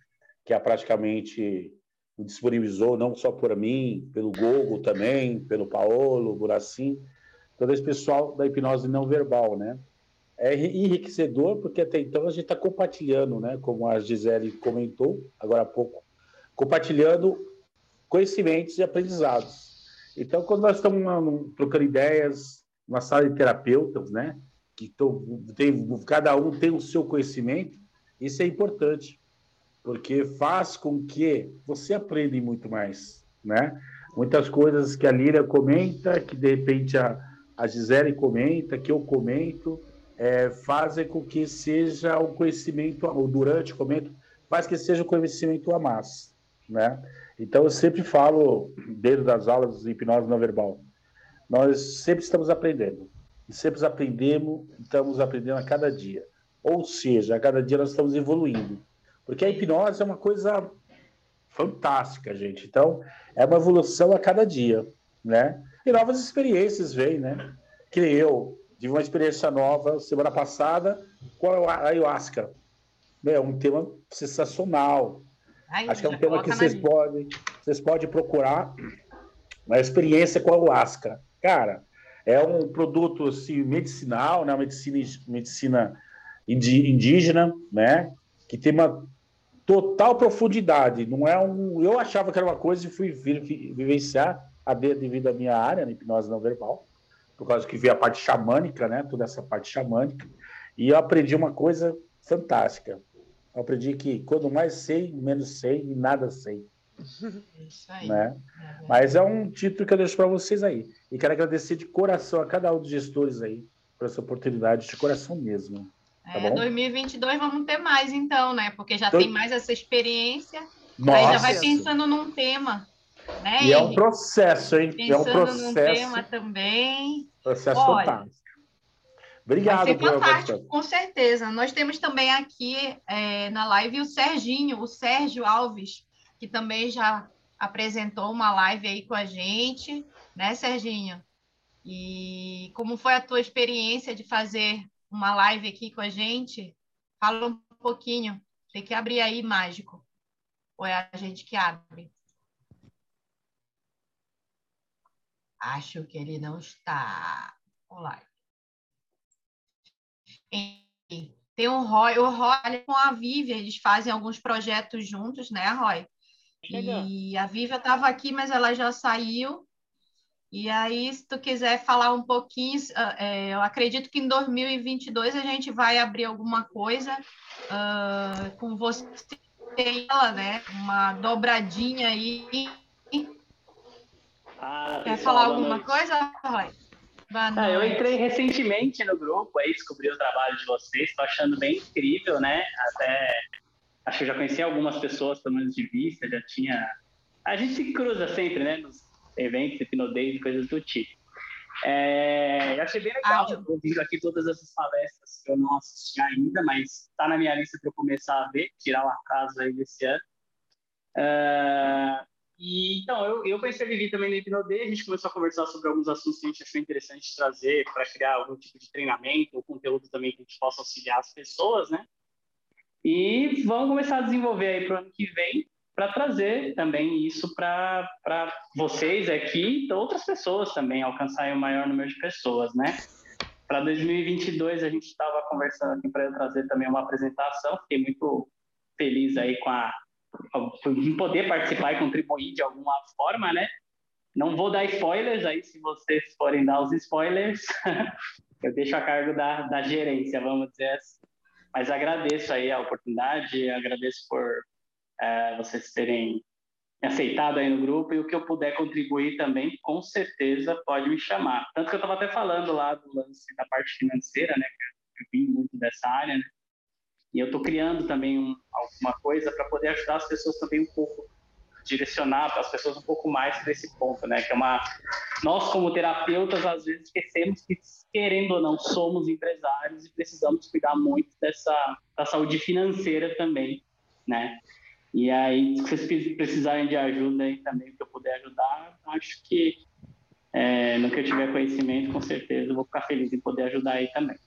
que é praticamente disponibilizou não só por mim, pelo Gogo também, pelo Paolo, Buracim, todo esse pessoal da hipnose não verbal, né? É enriquecedor porque até então a gente está compartilhando, né? Como a Gisele comentou agora há pouco, compartilhando conhecimentos e aprendizados. Então, quando nós estamos trocando ideias, uma sala de terapeutas, né, que tô, tem, cada um tem o seu conhecimento, isso é importante, porque faz com que você aprenda muito mais, né? Muitas coisas que a Líria comenta, que de repente a, a Gisele comenta, que eu comento, é, fazem com que seja o conhecimento, ou durante o comento, faz que seja o conhecimento a mais, né? Então, eu sempre falo, dentro das aulas de hipnose não verbal, nós sempre estamos aprendendo. E sempre aprendemos, estamos aprendendo a cada dia. Ou seja, a cada dia nós estamos evoluindo. Porque a hipnose é uma coisa fantástica, gente. Então, é uma evolução a cada dia, né? E novas experiências vêm, né? Que eu tive uma experiência nova semana passada com a ayahuasca. É um tema sensacional. Ai, Acho que é um tema que vocês podem, vocês podem procurar uma experiência com a ayahuasca. Cara, é um produto assim, medicinal, né? medicina, medicina indígena, né? que tem uma total profundidade. Não é um. Eu achava que era uma coisa e fui vivenciar a devido à minha área, na hipnose não verbal, por causa que vi a parte xamânica, né? Toda essa parte xamânica. E eu aprendi uma coisa fantástica. Eu aprendi que quando mais sei, menos sei e nada sei. Isso aí. Né? É Mas é um título que eu deixo para vocês aí. E quero agradecer de coração a cada um dos gestores aí por essa oportunidade, de coração mesmo. Tá é, 2022 vamos ter mais então, né? Porque já tem mais essa experiência. Nossa. Aí já vai pensando num tema. Né? E, é um processo, hein? Pensando é um processo. num tema também. Processo Olha, fantástico. Obrigado. Vai ser fantástico, com certeza. Nós temos também aqui é, na live o Serginho, o Sérgio Alves, que também já apresentou uma live aí com a gente, né, Serginho? E como foi a tua experiência de fazer uma live aqui com a gente. Fala um pouquinho. Tem que abrir aí, mágico. Ou é a gente que abre? Acho que ele não está. Olá. Tem o Roy, o Roy com a Vivian, eles fazem alguns projetos juntos, né, Roy? E a Vivian estava aqui, mas ela já saiu. E aí, se tu quiser falar um pouquinho, ah, é, eu acredito que em 2022 a gente vai abrir alguma coisa uh, com você e ela, né? Uma dobradinha aí. Ah, Quer falar alguma noite. coisa, Roy? Ah, eu entrei recentemente no grupo, aí descobri o trabalho de vocês, estou achando bem incrível, né? Até acho que já conheci algumas pessoas, pelo menos de vista, já tinha. A gente se cruza sempre, né? Nos eventos, hipnodeis e coisas do tipo. É, eu achei bem legal, ah, ouvindo aqui todas essas palestras que eu não assisti ainda, mas está na minha lista para eu começar a ver, tirar o acaso aí desse ano. Uh, e, então, eu, eu conheci a Vivi também no Hipnodê, a gente começou a conversar sobre alguns assuntos que a gente achou interessante trazer para criar algum tipo de treinamento ou conteúdo também que a gente possa auxiliar as pessoas, né? E vamos começar a desenvolver aí para o ano que vem para trazer também isso para vocês aqui e outras pessoas também, alcançar o maior número de pessoas, né? Para 2022, a gente estava conversando aqui para trazer também uma apresentação, fiquei muito feliz aí com a poder participar e contribuir de alguma forma, né? Não vou dar spoilers aí, se vocês forem dar os spoilers, eu deixo a cargo da, da gerência, vamos dizer assim. Mas agradeço aí a oportunidade, agradeço por é, vocês terem aceitado aí no grupo e o que eu puder contribuir também, com certeza pode me chamar. Tanto que eu estava até falando lá do lance da parte financeira, né? Que eu vim muito dessa área, né? E eu estou criando também um, alguma coisa para poder ajudar as pessoas também um pouco, direcionar as pessoas um pouco mais para esse ponto, né? Que é uma nós como terapeutas às vezes esquecemos que querendo ou não somos empresários e precisamos cuidar muito dessa da saúde financeira também, né? E aí, se vocês precisarem de ajuda aí também, que eu puder ajudar, acho que é, no que eu tiver conhecimento, com certeza, eu vou ficar feliz em poder ajudar aí também.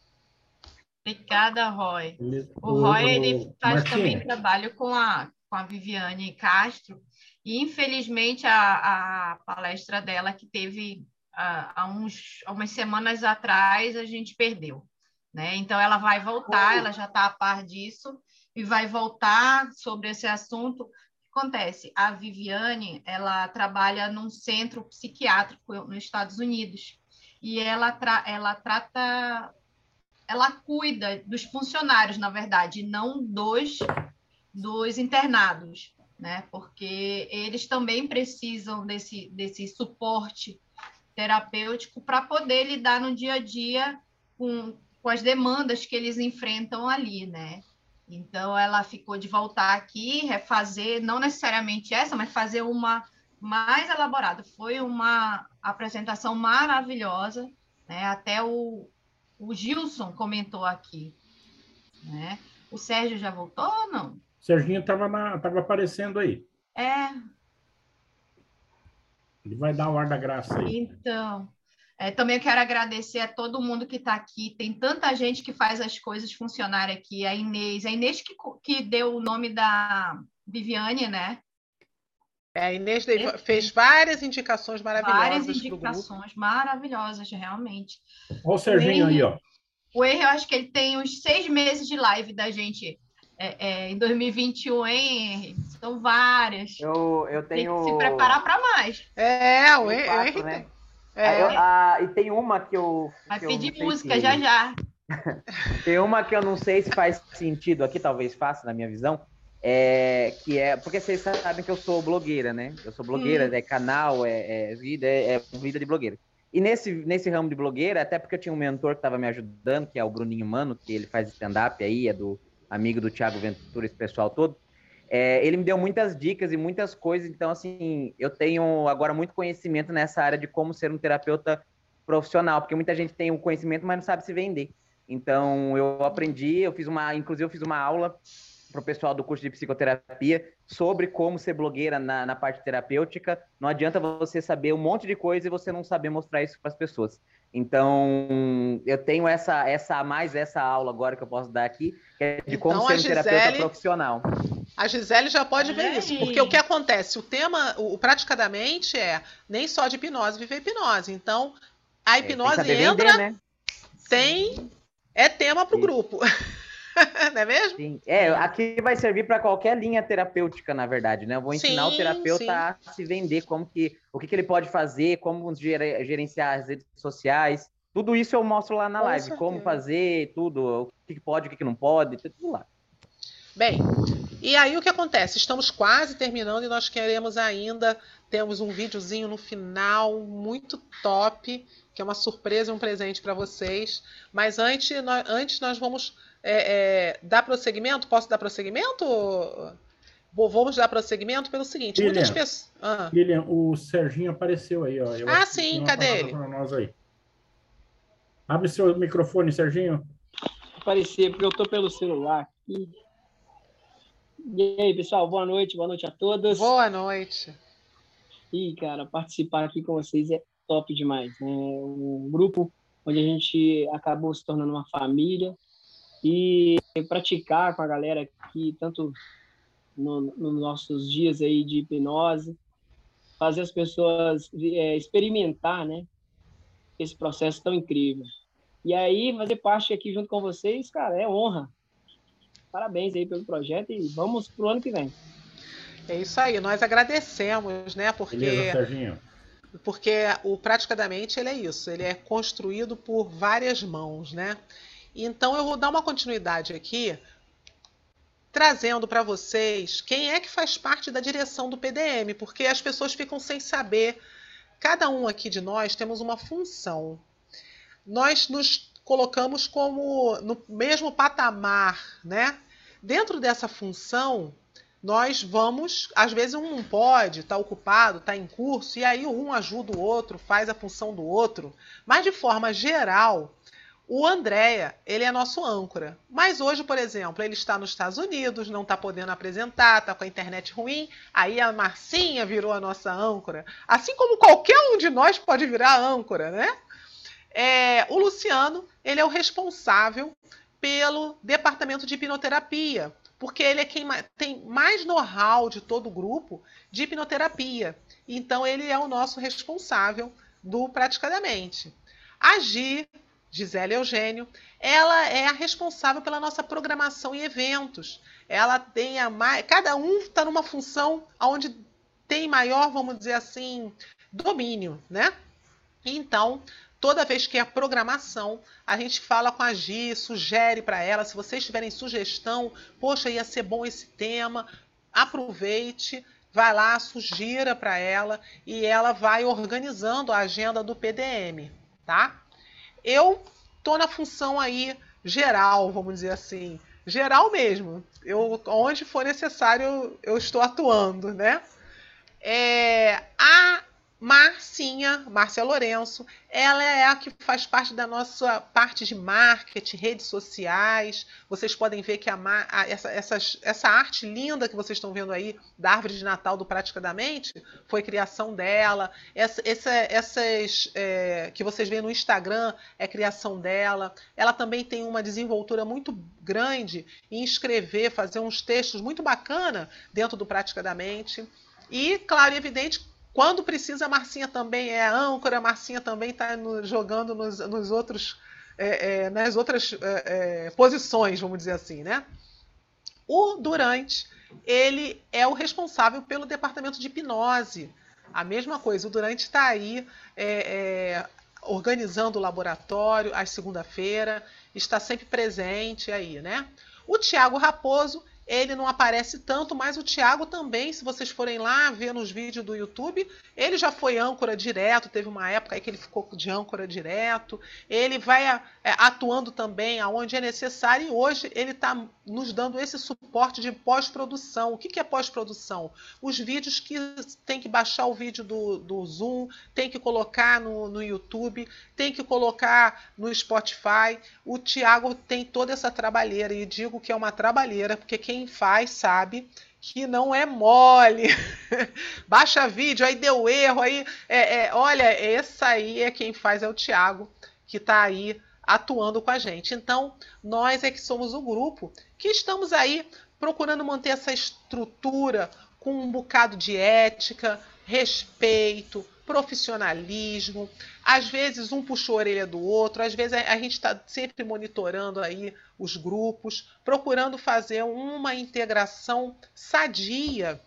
Obrigada, Roy. O Roy ele faz também trabalho com a, com a Viviane Castro, e infelizmente a, a palestra dela que teve há, uns, umas semanas atrás a gente perdeu. Né? Então ela vai voltar, ela já está a par disso, e vai voltar sobre esse assunto. O que acontece? A Viviane, ela trabalha num centro psiquiátrico nos Estados Unidos e ela, tra ela trata, ela cuida dos funcionários, na verdade, não dos, dos internados, né? Porque eles também precisam desse, desse suporte terapêutico para poder lidar no dia a dia com, com as demandas que eles enfrentam ali, né? Então, ela ficou de voltar aqui, refazer, não necessariamente essa, mas fazer uma mais elaborada. Foi uma apresentação maravilhosa, né? até o, o Gilson comentou aqui. Né? O Sérgio já voltou ou não? O Serginho estava tava aparecendo aí. É. Ele vai dar o ar da graça aí. Então, é, também quero agradecer a todo mundo que está aqui. Tem tanta gente que faz as coisas funcionarem aqui. A Inês, a Inês que, que deu o nome da Viviane, né? É, a Inês fez várias indicações maravilhosas. Várias indicações maravilhosas, realmente. Olha o Serginho aí, ó. O erro, eu acho que ele tem uns seis meses de live da gente é, é, em 2021, hein? São várias. Eu, eu tenho. Tem que se preparar para mais. É, o erro. Né? É. Eu, a, e tem uma que eu. Vai que pedir música se... já já. tem uma que eu não sei se faz sentido aqui, talvez faça, na minha visão. É, que é porque vocês sabem que eu sou blogueira, né? Eu sou blogueira, hum. é canal, é, é vida, é, é, vida de blogueira. E nesse, nesse ramo de blogueira, até porque eu tinha um mentor que estava me ajudando, que é o Bruninho Mano, que ele faz stand-up aí, é do amigo do Thiago Ventura, esse pessoal todo. É, ele me deu muitas dicas e muitas coisas, então, assim, eu tenho agora muito conhecimento nessa área de como ser um terapeuta profissional, porque muita gente tem o conhecimento, mas não sabe se vender. Então, eu aprendi, eu fiz uma, inclusive, eu fiz uma aula para o pessoal do curso de psicoterapia sobre como ser blogueira na, na, parte terapêutica. Não adianta você saber um monte de coisa e você não saber mostrar isso para as pessoas. Então, eu tenho essa, essa mais essa aula agora que eu posso dar aqui, que é de como então, ser um Gisele, terapeuta profissional. A Gisele já pode ver isso, porque o que acontece? O tema, o, o praticadamente é nem só de hipnose viver hipnose. Então, a hipnose é, entra, vender, né? tem, é tema para o grupo. não é mesmo? Sim. É, aqui vai servir para qualquer linha terapêutica, na verdade, né? Eu vou ensinar sim, o terapeuta sim. a se vender, como que, o que, que ele pode fazer, como gerenciar as redes sociais. Tudo isso eu mostro lá na Com live, certeza. como fazer, tudo, o que pode, o que não pode, tudo lá. Bem, e aí o que acontece? Estamos quase terminando e nós queremos ainda, temos um videozinho no final muito top, que é uma surpresa e um presente para vocês. Mas antes nós, antes nós vamos é, é, dar prosseguimento? Posso dar prosseguimento? Vamos dar prosseguimento pelo seguinte: Lilian, muitas pessoas. Ah. Lilian, o Serginho apareceu aí, ó. Eu ah, sim, cadê ele? Nós aí. Abre seu microfone, Serginho. Aparecer, porque eu tô pelo celular aqui. E aí, pessoal, boa noite, boa noite a todos. Boa noite. E, cara, participar aqui com vocês é top demais. Né? Um grupo onde a gente acabou se tornando uma família, e praticar com a galera aqui, tanto nos no nossos dias aí de hipnose, fazer as pessoas é, experimentar, né, esse processo tão incrível. E aí, fazer parte aqui junto com vocês, cara, é honra. Parabéns aí pelo projeto e vamos pro ano que vem. É isso aí, nós agradecemos, né, porque... Beleza, Serginho porque o praticadamente ele é isso, ele é construído por várias mãos, né? Então eu vou dar uma continuidade aqui, trazendo para vocês quem é que faz parte da direção do PDM, porque as pessoas ficam sem saber. Cada um aqui de nós temos uma função. Nós nos colocamos como no mesmo patamar, né? Dentro dessa função, nós vamos, às vezes um não pode, está ocupado, está em curso, e aí um ajuda o outro, faz a função do outro, mas de forma geral, o Andréia, ele é nosso âncora. Mas hoje, por exemplo, ele está nos Estados Unidos, não está podendo apresentar, está com a internet ruim. Aí a Marcinha virou a nossa âncora. Assim como qualquer um de nós pode virar âncora, né? É, o Luciano, ele é o responsável pelo departamento de hipnoterapia, porque ele é quem tem mais know-how de todo o grupo de hipnoterapia. Então, ele é o nosso responsável do Praticadamente. Agir Gisele Eugênio, ela é a responsável pela nossa programação e eventos. Ela tem a mais. Cada um está numa função onde tem maior, vamos dizer assim, domínio, né? Então, toda vez que é a programação, a gente fala com a Gi, sugere para ela. Se vocês tiverem sugestão, poxa, ia ser bom esse tema, aproveite, vai lá, sugira para ela e ela vai organizando a agenda do PDM, tá? Eu tô na função aí geral, vamos dizer assim, geral mesmo. Eu, onde for necessário, eu estou atuando, né? É, Marcinha, Márcia Lourenço, ela é a que faz parte da nossa parte de marketing, redes sociais. Vocês podem ver que a, a, essa, essas, essa arte linda que vocês estão vendo aí da árvore de Natal do Praticadamente foi criação dela. Essa, essa, essas é, que vocês veem no Instagram é criação dela. Ela também tem uma desenvoltura muito grande em escrever, fazer uns textos muito bacana dentro do Praticadamente. E, claro e evidente, quando precisa, a Marcinha também é âncora, a Marcinha também está jogando nos, nos outros, é, é, nas outras é, é, posições, vamos dizer assim, né? O Durante, ele é o responsável pelo departamento de hipnose. A mesma coisa, o Durante está aí é, é, organizando o laboratório às segunda-feira, está sempre presente aí, né? O Tiago Raposo ele não aparece tanto, mas o Thiago também, se vocês forem lá ver nos vídeos do YouTube, ele já foi âncora direto, teve uma época aí que ele ficou de âncora direto, ele vai é, atuando também aonde é necessário e hoje ele está nos dando esse suporte de pós-produção. O que, que é pós-produção? Os vídeos que tem que baixar o vídeo do, do Zoom, tem que colocar no, no YouTube, tem que colocar no Spotify. O Thiago tem toda essa trabalheira e digo que é uma trabalheira, porque quem quem faz sabe que não é mole. Baixa vídeo, aí deu erro, aí é, é, olha, essa aí é quem faz, é o Thiago, que está aí atuando com a gente. Então, nós é que somos o grupo que estamos aí procurando manter essa estrutura com um bocado de ética, respeito, profissionalismo. Às vezes um puxou a orelha do outro, às vezes a, gente está sempre monitorando aí os grupos, procurando fazer uma integração sadia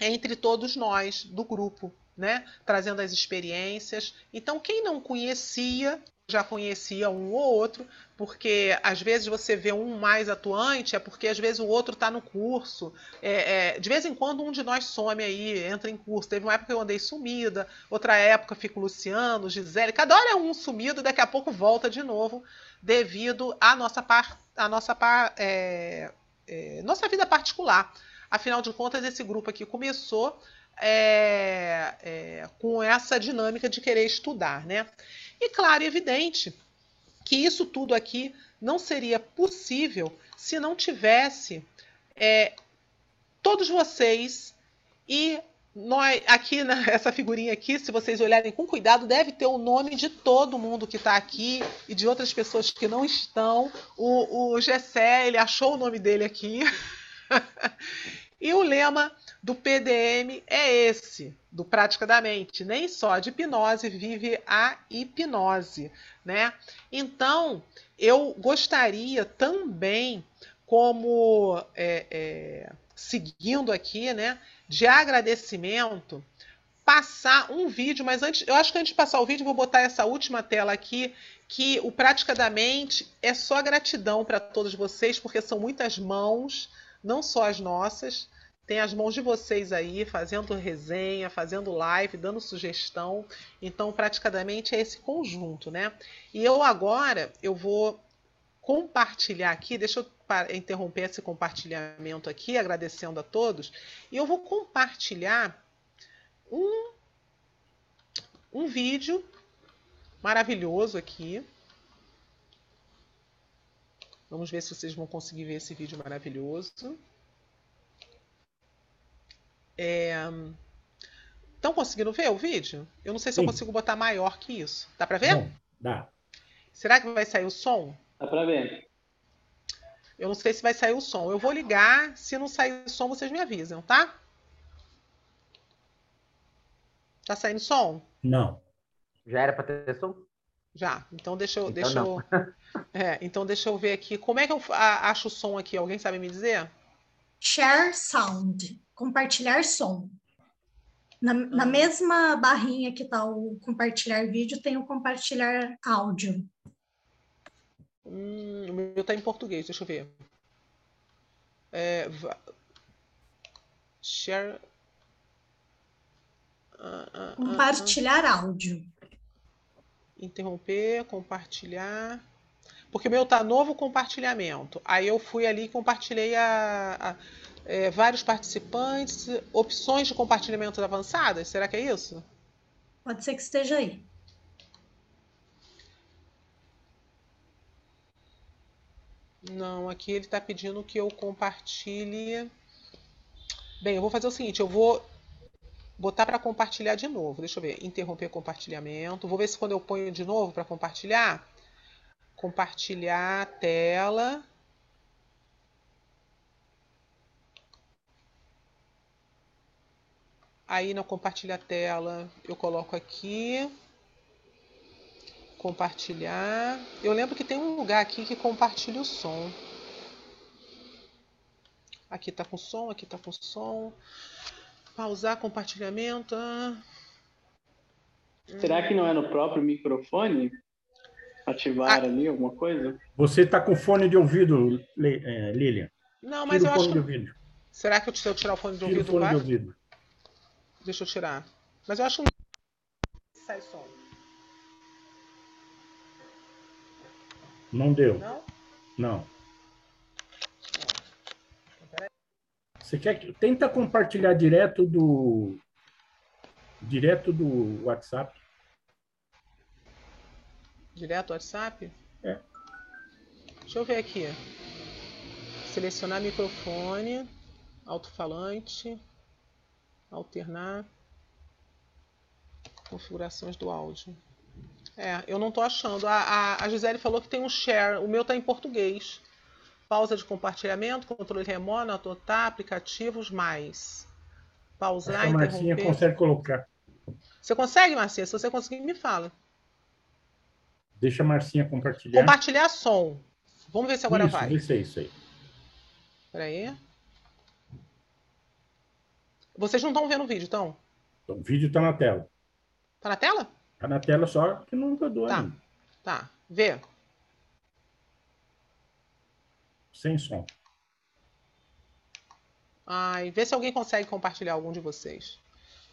entre todos nós do grupo, né? Trazendo as experiências. Então, quem não conhecia já conhecia um ou outro, porque às vezes você vê um mais atuante, é porque às vezes o outro está no curso. É, é, de vez em quando um de nós some aí, entra em curso. Teve uma época que eu andei sumida, outra época fico Luciano, Gisele. Cada hora é um sumido, daqui a pouco volta de novo, devido à nossa, par, à nossa, par, é, é, nossa vida particular. Afinal de contas, esse grupo aqui começou é, é, com essa dinâmica de querer estudar, né? E claro e evidente que isso tudo aqui não seria possível se não tivesse é, todos vocês e nós aqui nessa figurinha aqui, se vocês olharem com cuidado, deve ter o nome de todo mundo que está aqui e de outras pessoas que não estão. O, o Gessé, ele achou o nome dele aqui. e o lema do PDM é esse, do Prática da Mente. Nem só de hipnose vive a hipnose, né? Então, eu gostaria também, como é, é, seguindo aqui, né, de agradecimento, passar um vídeo, mas antes, eu acho que antes de passar o vídeo, vou botar essa última tela aqui, que o Prática da Mente é só gratidão para todos vocês, porque são muitas mãos, não só as nossas, tem as mãos de vocês aí fazendo resenha, fazendo live, dando sugestão. Então, praticamente é esse conjunto, né? E eu agora eu vou compartilhar aqui, deixa eu interromper esse compartilhamento aqui, agradecendo a todos, e eu vou compartilhar um, um vídeo maravilhoso aqui. Vamos ver se vocês vão conseguir ver esse vídeo maravilhoso. Estão é... conseguindo ver o vídeo? Eu não sei se Sim. eu consigo botar maior que isso. Dá para ver? Não, dá. Será que vai sair o som? Dá para ver. Eu não sei se vai sair o som. Eu vou ligar. Se não sair o som, vocês me avisam, tá? Tá saindo som? Não. Já era para ter som? Já. Então deixa eu, então deixa eu, é, então deixa eu ver aqui. Como é que eu acho o som aqui? Alguém sabe me dizer? Share sound compartilhar som. Na, na uhum. mesma barrinha que está o compartilhar vídeo, tem o compartilhar áudio. Hum, o meu está em português, deixa eu ver. É, share. Uh, uh, compartilhar uh, áudio. Interromper, compartilhar. Porque o meu tá novo compartilhamento. Aí eu fui ali e compartilhei a, a é, vários participantes, opções de compartilhamento avançadas? Será que é isso? Pode ser que esteja aí. Não, aqui ele está pedindo que eu compartilhe. Bem, eu vou fazer o seguinte: eu vou botar para compartilhar de novo. Deixa eu ver. Interromper compartilhamento. Vou ver se quando eu ponho de novo para compartilhar. Compartilhar a tela. Aí não compartilha a tela, eu coloco aqui. Compartilhar. Eu lembro que tem um lugar aqui que compartilha o som. Aqui tá com som, aqui tá com som. Pausar compartilhamento. Ah. Será que não é no próprio microfone? Ativar ah. ali alguma coisa? Você está com fone de ouvido, é, Lilian? Não, mas Tira eu acho. Que... Será que se eu tirar o fone de Tira ouvido, o fone vai? De ouvido. Deixa eu tirar. Mas eu acho que sai som. Não deu. Não? Não. Você quer tenta compartilhar direto do direto do WhatsApp? Direto do WhatsApp? É. Deixa eu ver aqui. Selecionar microfone, alto-falante, alternar configurações do áudio. É, eu não estou achando. A, a, a Gisele falou que tem um share. O meu está em português pausa de compartilhamento, controle remoto, anotar, aplicativos, mais. Pausar, a Marcinha consegue colocar. Você consegue, Marcinha? Se você conseguir, me fala. Deixa a Marcinha compartilhar. Compartilhar som. Vamos ver se agora isso, vai. Isso isso aí. Espera aí. Vocês não estão vendo o vídeo, então? O vídeo está na tela. Tá na tela? Tá na tela, só que não rodou tá. ainda. Tá. Vê sem som. Ai, vê se alguém consegue compartilhar algum de vocês.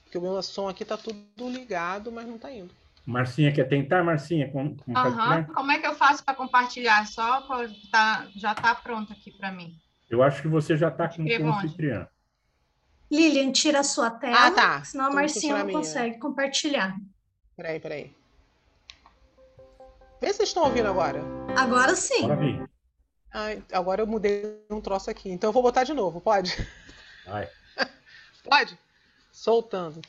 Porque o meu som aqui tá tudo ligado, mas não tá indo. Marcinha, quer tentar, Marcinha? Compartilhar? Uhum. Como é que eu faço para compartilhar? Só tá, já tá pronto aqui para mim. Eu acho que você já está com o anfitriã. Lilian, tira a sua tela, ah, tá. senão a Marcinha não consegue compartilhar. Peraí, peraí. Vê se vocês estão ouvindo agora. Agora sim. Agora Ai, agora eu mudei um troço aqui. Então eu vou botar de novo, pode? Vai. pode? Soltando.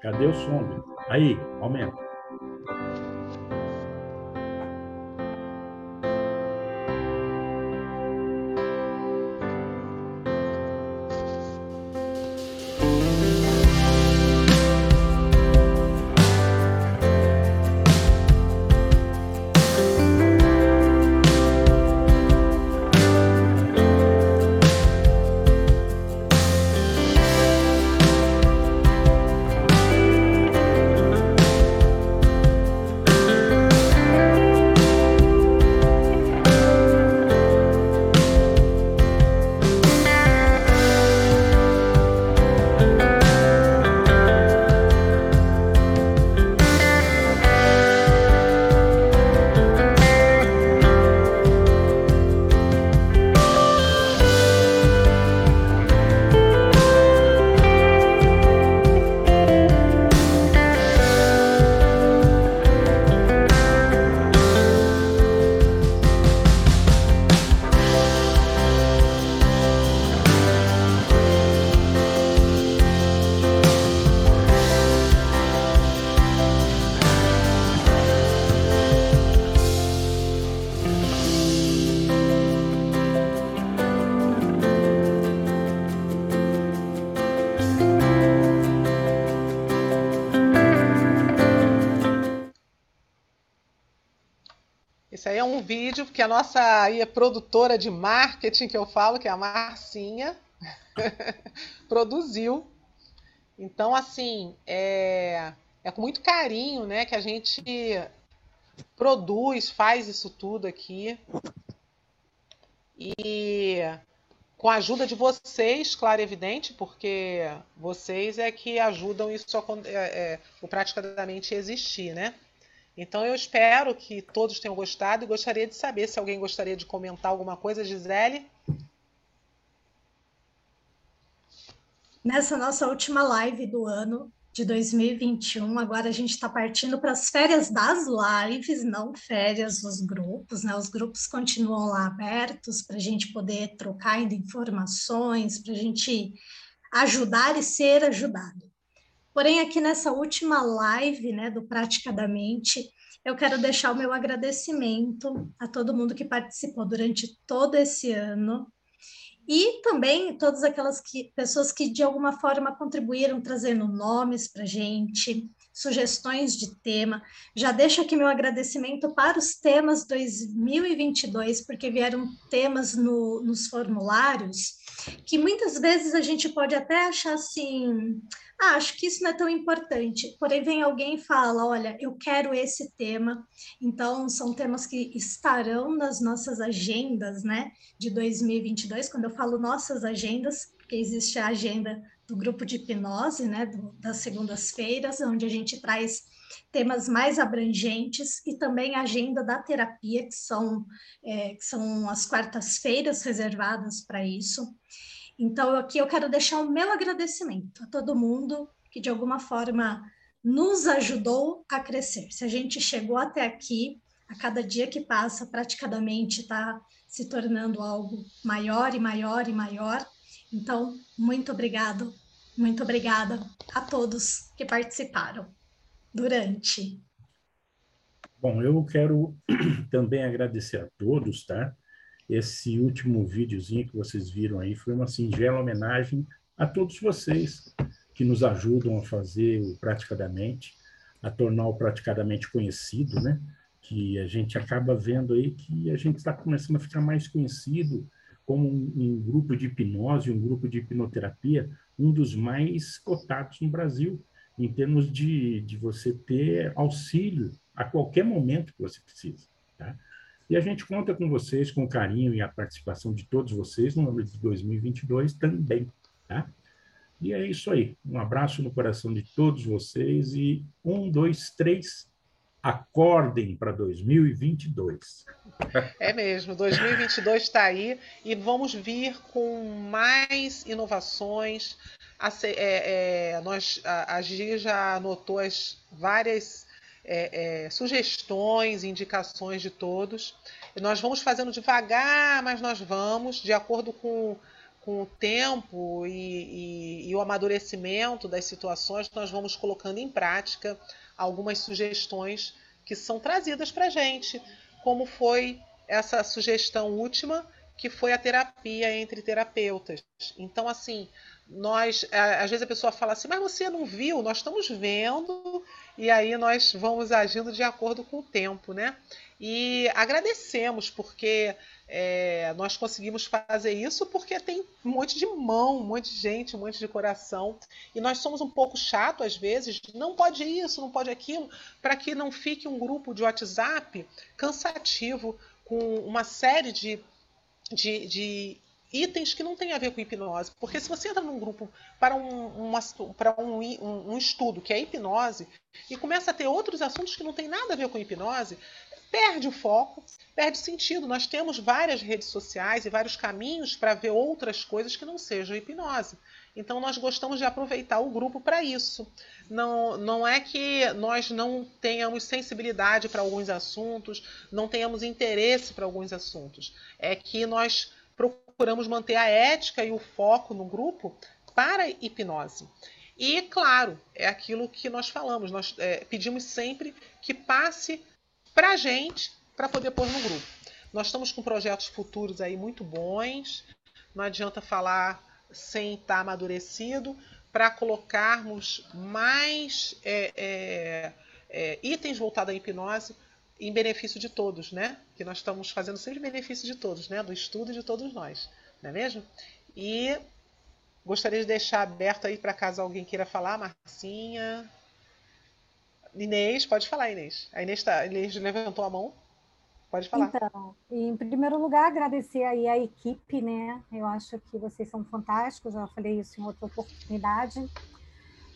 Cadê o som? Aí, aumenta. Vídeo que a nossa aí, a produtora de marketing que eu falo, que é a Marcinha, produziu. Então, assim, é, é com muito carinho né, que a gente produz, faz isso tudo aqui. E com a ajuda de vocês, claro e evidente, porque vocês é que ajudam isso a, é, é, o praticamente existir, né? Então eu espero que todos tenham gostado e gostaria de saber se alguém gostaria de comentar alguma coisa, Gisele. Nessa nossa última live do ano de 2021, agora a gente está partindo para as férias das lives, não férias dos grupos, né? Os grupos continuam lá abertos para a gente poder trocar informações, para a gente ajudar e ser ajudado. Porém, aqui nessa última live né, do Praticadamente, eu quero deixar o meu agradecimento a todo mundo que participou durante todo esse ano E também todas aquelas que, pessoas que de alguma forma contribuíram trazendo nomes para gente, sugestões de tema. Já deixo aqui meu agradecimento para os temas 2022, porque vieram temas no, nos formulários que muitas vezes a gente pode até achar assim, ah, acho que isso não é tão importante. Porém, vem alguém e fala: olha, eu quero esse tema. Então, são temas que estarão nas nossas agendas, né, de 2022. Quando eu falo nossas agendas, porque existe a agenda do grupo de hipnose, né, do, das segundas-feiras, onde a gente traz temas mais abrangentes e também a agenda da terapia, que são, é, que são as quartas-feiras reservadas para isso. Então, aqui eu quero deixar o meu agradecimento a todo mundo que, de alguma forma, nos ajudou a crescer. Se a gente chegou até aqui, a cada dia que passa, praticamente está se tornando algo maior e maior e maior. Então, muito obrigado, muito obrigada a todos que participaram durante. Bom, eu quero também agradecer a todos, tá? Esse último videozinho que vocês viram aí foi uma singela homenagem a todos vocês que nos ajudam a fazer o Praticadamente, a tornar o Praticadamente conhecido, né? Que a gente acaba vendo aí que a gente está começando a ficar mais conhecido como um, um grupo de hipnose, um grupo de hipnoterapia, um dos mais cotados no Brasil, em termos de, de você ter auxílio a qualquer momento que você precisa. Tá? E a gente conta com vocês, com o carinho e a participação de todos vocês no ano de 2022 também. Tá? E é isso aí. Um abraço no coração de todos vocês e um, dois, três, acordem para 2022. É mesmo, 2022 está aí e vamos vir com mais inovações. A, é, é, nós, a, a Gi já anotou as várias é, é, sugestões, indicações de todos. E nós vamos fazendo devagar, mas nós vamos, de acordo com, com o tempo e, e, e o amadurecimento das situações, nós vamos colocando em prática algumas sugestões que são trazidas para a gente, como foi essa sugestão última, que foi a terapia entre terapeutas. Então, assim, nós às vezes a pessoa fala assim, mas você não viu? Nós estamos vendo e aí nós vamos agindo de acordo com o tempo, né? E agradecemos porque é, nós conseguimos fazer isso porque tem um monte de mão, um monte de gente, um monte de coração e nós somos um pouco chato às vezes, não pode isso, não pode aquilo, para que não fique um grupo de WhatsApp cansativo com uma série de de, de itens que não têm a ver com hipnose. Porque se você entra num grupo para um, uma, para um, um, um, estudo que é hipnose e começa a ter outros assuntos que não têm nada a ver com hipnose, perde o foco, perde sentido. Nós temos várias redes sociais e vários caminhos para ver outras coisas que não sejam hipnose. Então nós gostamos de aproveitar o grupo para isso. Não, não é que nós não tenhamos sensibilidade para alguns assuntos, não tenhamos interesse para alguns assuntos. É que nós procuramos manter a ética e o foco no grupo para hipnose. E, claro, é aquilo que nós falamos, nós é, pedimos sempre que passe para a gente para poder pôr no grupo. Nós estamos com projetos futuros aí muito bons, não adianta falar sem estar amadurecido, para colocarmos mais é, é, é, itens voltados à hipnose em benefício de todos, né? Que nós estamos fazendo sempre em benefício de todos, né? Do estudo de todos nós, não é mesmo? E gostaria de deixar aberto aí para caso alguém queira falar, Marcinha. Inês, pode falar, Inês. A Inês, tá, a Inês levantou a mão. Pode falar. Então, em primeiro lugar, agradecer aí a equipe, né? Eu acho que vocês são fantásticos, já falei isso em outra oportunidade.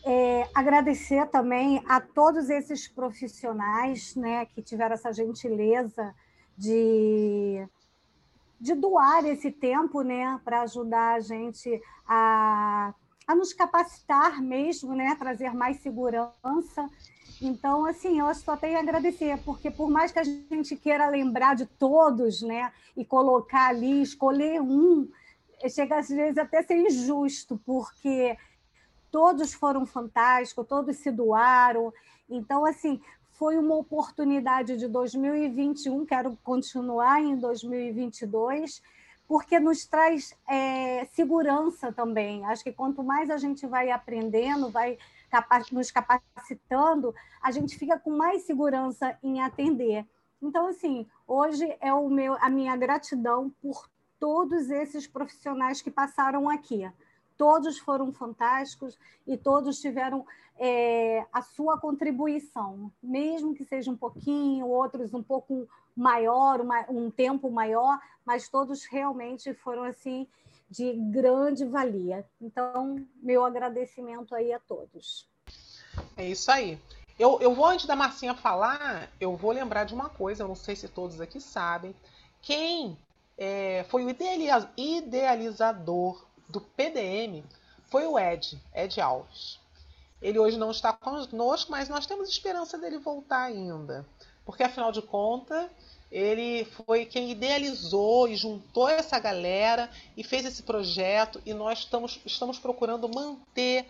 É, agradecer também a todos esses profissionais né, que tiveram essa gentileza de, de doar esse tempo né, para ajudar a gente a, a nos capacitar mesmo, né, trazer mais segurança. Então, assim, eu só tenho a agradecer, porque por mais que a gente queira lembrar de todos né, e colocar ali, escolher um, chega às vezes até ser injusto, porque todos foram fantásticos, todos se doaram. Então, assim, foi uma oportunidade de 2021, quero continuar em 2022, porque nos traz é, segurança também. Acho que quanto mais a gente vai aprendendo, vai nos capacitando, a gente fica com mais segurança em atender. Então, assim, hoje é o meu, a minha gratidão por todos esses profissionais que passaram aqui. Todos foram fantásticos e todos tiveram é, a sua contribuição, mesmo que seja um pouquinho, outros um pouco maior, uma, um tempo maior, mas todos realmente foram assim de grande valia. Então, meu agradecimento aí a todos. É isso aí. Eu, eu vou, antes da Marcinha falar, eu vou lembrar de uma coisa, eu não sei se todos aqui sabem. Quem é, foi o idealizador do PDM foi o Ed, Ed Alves. Ele hoje não está conosco, mas nós temos esperança dele voltar ainda. Porque, afinal de contas, ele foi quem idealizou e juntou essa galera e fez esse projeto, e nós estamos, estamos procurando manter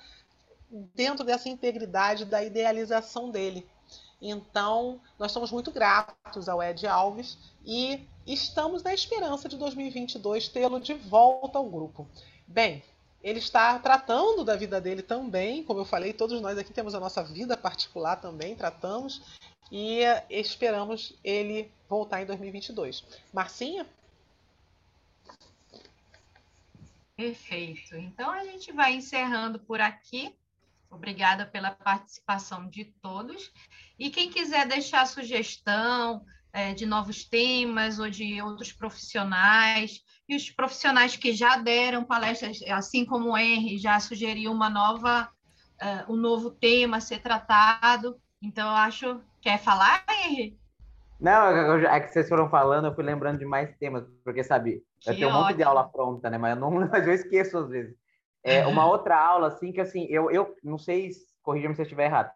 dentro dessa integridade da idealização dele. Então, nós somos muito gratos ao Ed Alves e estamos na esperança de 2022 tê-lo de volta ao grupo. Bem, ele está tratando da vida dele também, como eu falei, todos nós aqui temos a nossa vida particular também, tratamos e esperamos ele voltar em 2022. Marcinha? Perfeito. Então a gente vai encerrando por aqui. Obrigada pela participação de todos. E quem quiser deixar sugestão é, de novos temas ou de outros profissionais, e os profissionais que já deram palestras, assim como o Henry, já sugeriu uma nova, uh, um novo tema a ser tratado. Então, eu acho. Quer falar, Henry? Não, é que vocês foram falando, eu fui lembrando de mais temas, porque, sabe, eu que tenho um monte de aula pronta, né? Mas eu, não, mas eu esqueço às vezes. É, uma outra aula, assim, que assim, eu, eu não sei, corrija-me se eu estiver errado,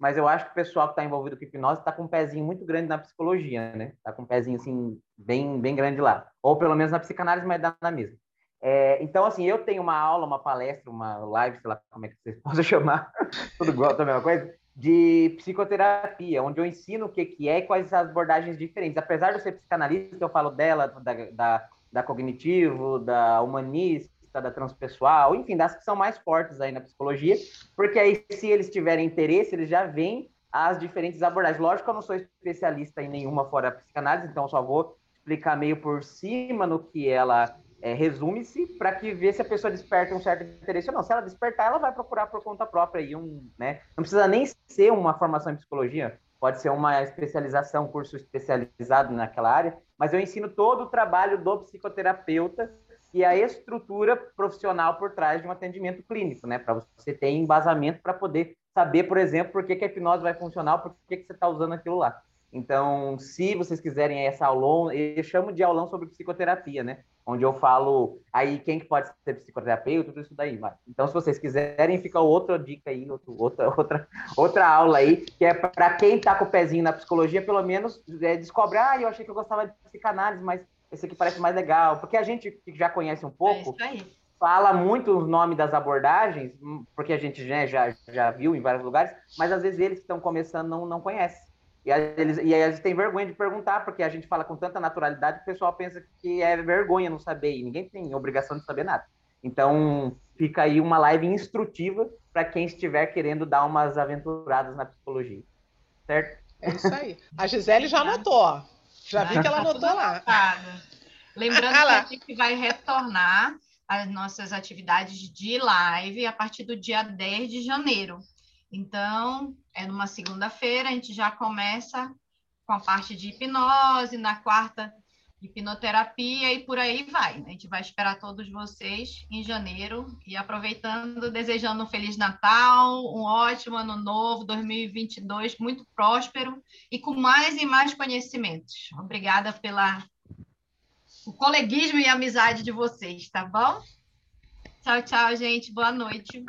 mas eu acho que o pessoal que está envolvido com hipnose está com um pezinho muito grande na psicologia, né? Está com um pezinho, assim, bem, bem grande lá. Ou pelo menos na psicanálise, mas dá na mesma. É, então, assim, eu tenho uma aula, uma palestra, uma live, sei lá como é que vocês possam chamar, tudo igual, a mesma coisa, de psicoterapia, onde eu ensino o que, que é e quais as abordagens diferentes. Apesar de eu ser psicanalista, eu falo dela, da, da, da cognitivo, da humanista, da transpessoal, enfim, das que são mais fortes aí na psicologia, porque aí, se eles tiverem interesse, eles já veem as diferentes abordagens. Lógico que eu não sou especialista em nenhuma fora a psicanálise, então só vou explicar meio por cima no que ela é, resume-se para que ver se a pessoa desperta um certo interesse ou não. Se ela despertar, ela vai procurar por conta própria aí um, né? Não precisa nem ser uma formação em psicologia, pode ser uma especialização, um curso especializado naquela área, mas eu ensino todo o trabalho do psicoterapeuta e a estrutura profissional por trás de um atendimento clínico, né? Para você ter embasamento para poder saber, por exemplo, por que, que a hipnose vai funcionar, por que, que você está usando aquilo lá. Então, se vocês quiserem essa aulão, eu chamo de aulão sobre psicoterapia, né? Onde eu falo aí quem que pode ser psicoterapeuta, tudo isso daí. Mas, então, se vocês quiserem, fica outra dica aí, outra, outra, outra aula aí, que é para quem está com o pezinho na psicologia, pelo menos é, descobre, ah, eu achei que eu gostava de psicanálise, mas esse aqui parece mais legal. Porque a gente que já conhece um pouco, é fala muito os nomes das abordagens, porque a gente né, já, já viu em vários lugares, mas às vezes eles que estão começando não, não conhecem. E, eles, e aí eles têm vergonha de perguntar, porque a gente fala com tanta naturalidade que o pessoal pensa que é vergonha não saber, e ninguém tem obrigação de saber nada. Então, fica aí uma live instrutiva para quem estiver querendo dar umas aventuradas na psicologia. Certo? É isso aí. A Gisele já anotou. Já vi que ela anotou lá. Lembrando ah, que a gente vai retornar às nossas atividades de live a partir do dia 10 de janeiro. Então, é numa segunda-feira, a gente já começa com a parte de hipnose, na quarta, hipnoterapia e por aí vai. Né? A gente vai esperar todos vocês em janeiro e aproveitando, desejando um Feliz Natal, um ótimo Ano Novo, 2022, muito próspero e com mais e mais conhecimentos. Obrigada pela o coleguismo e amizade de vocês, tá bom? Tchau, tchau, gente. Boa noite.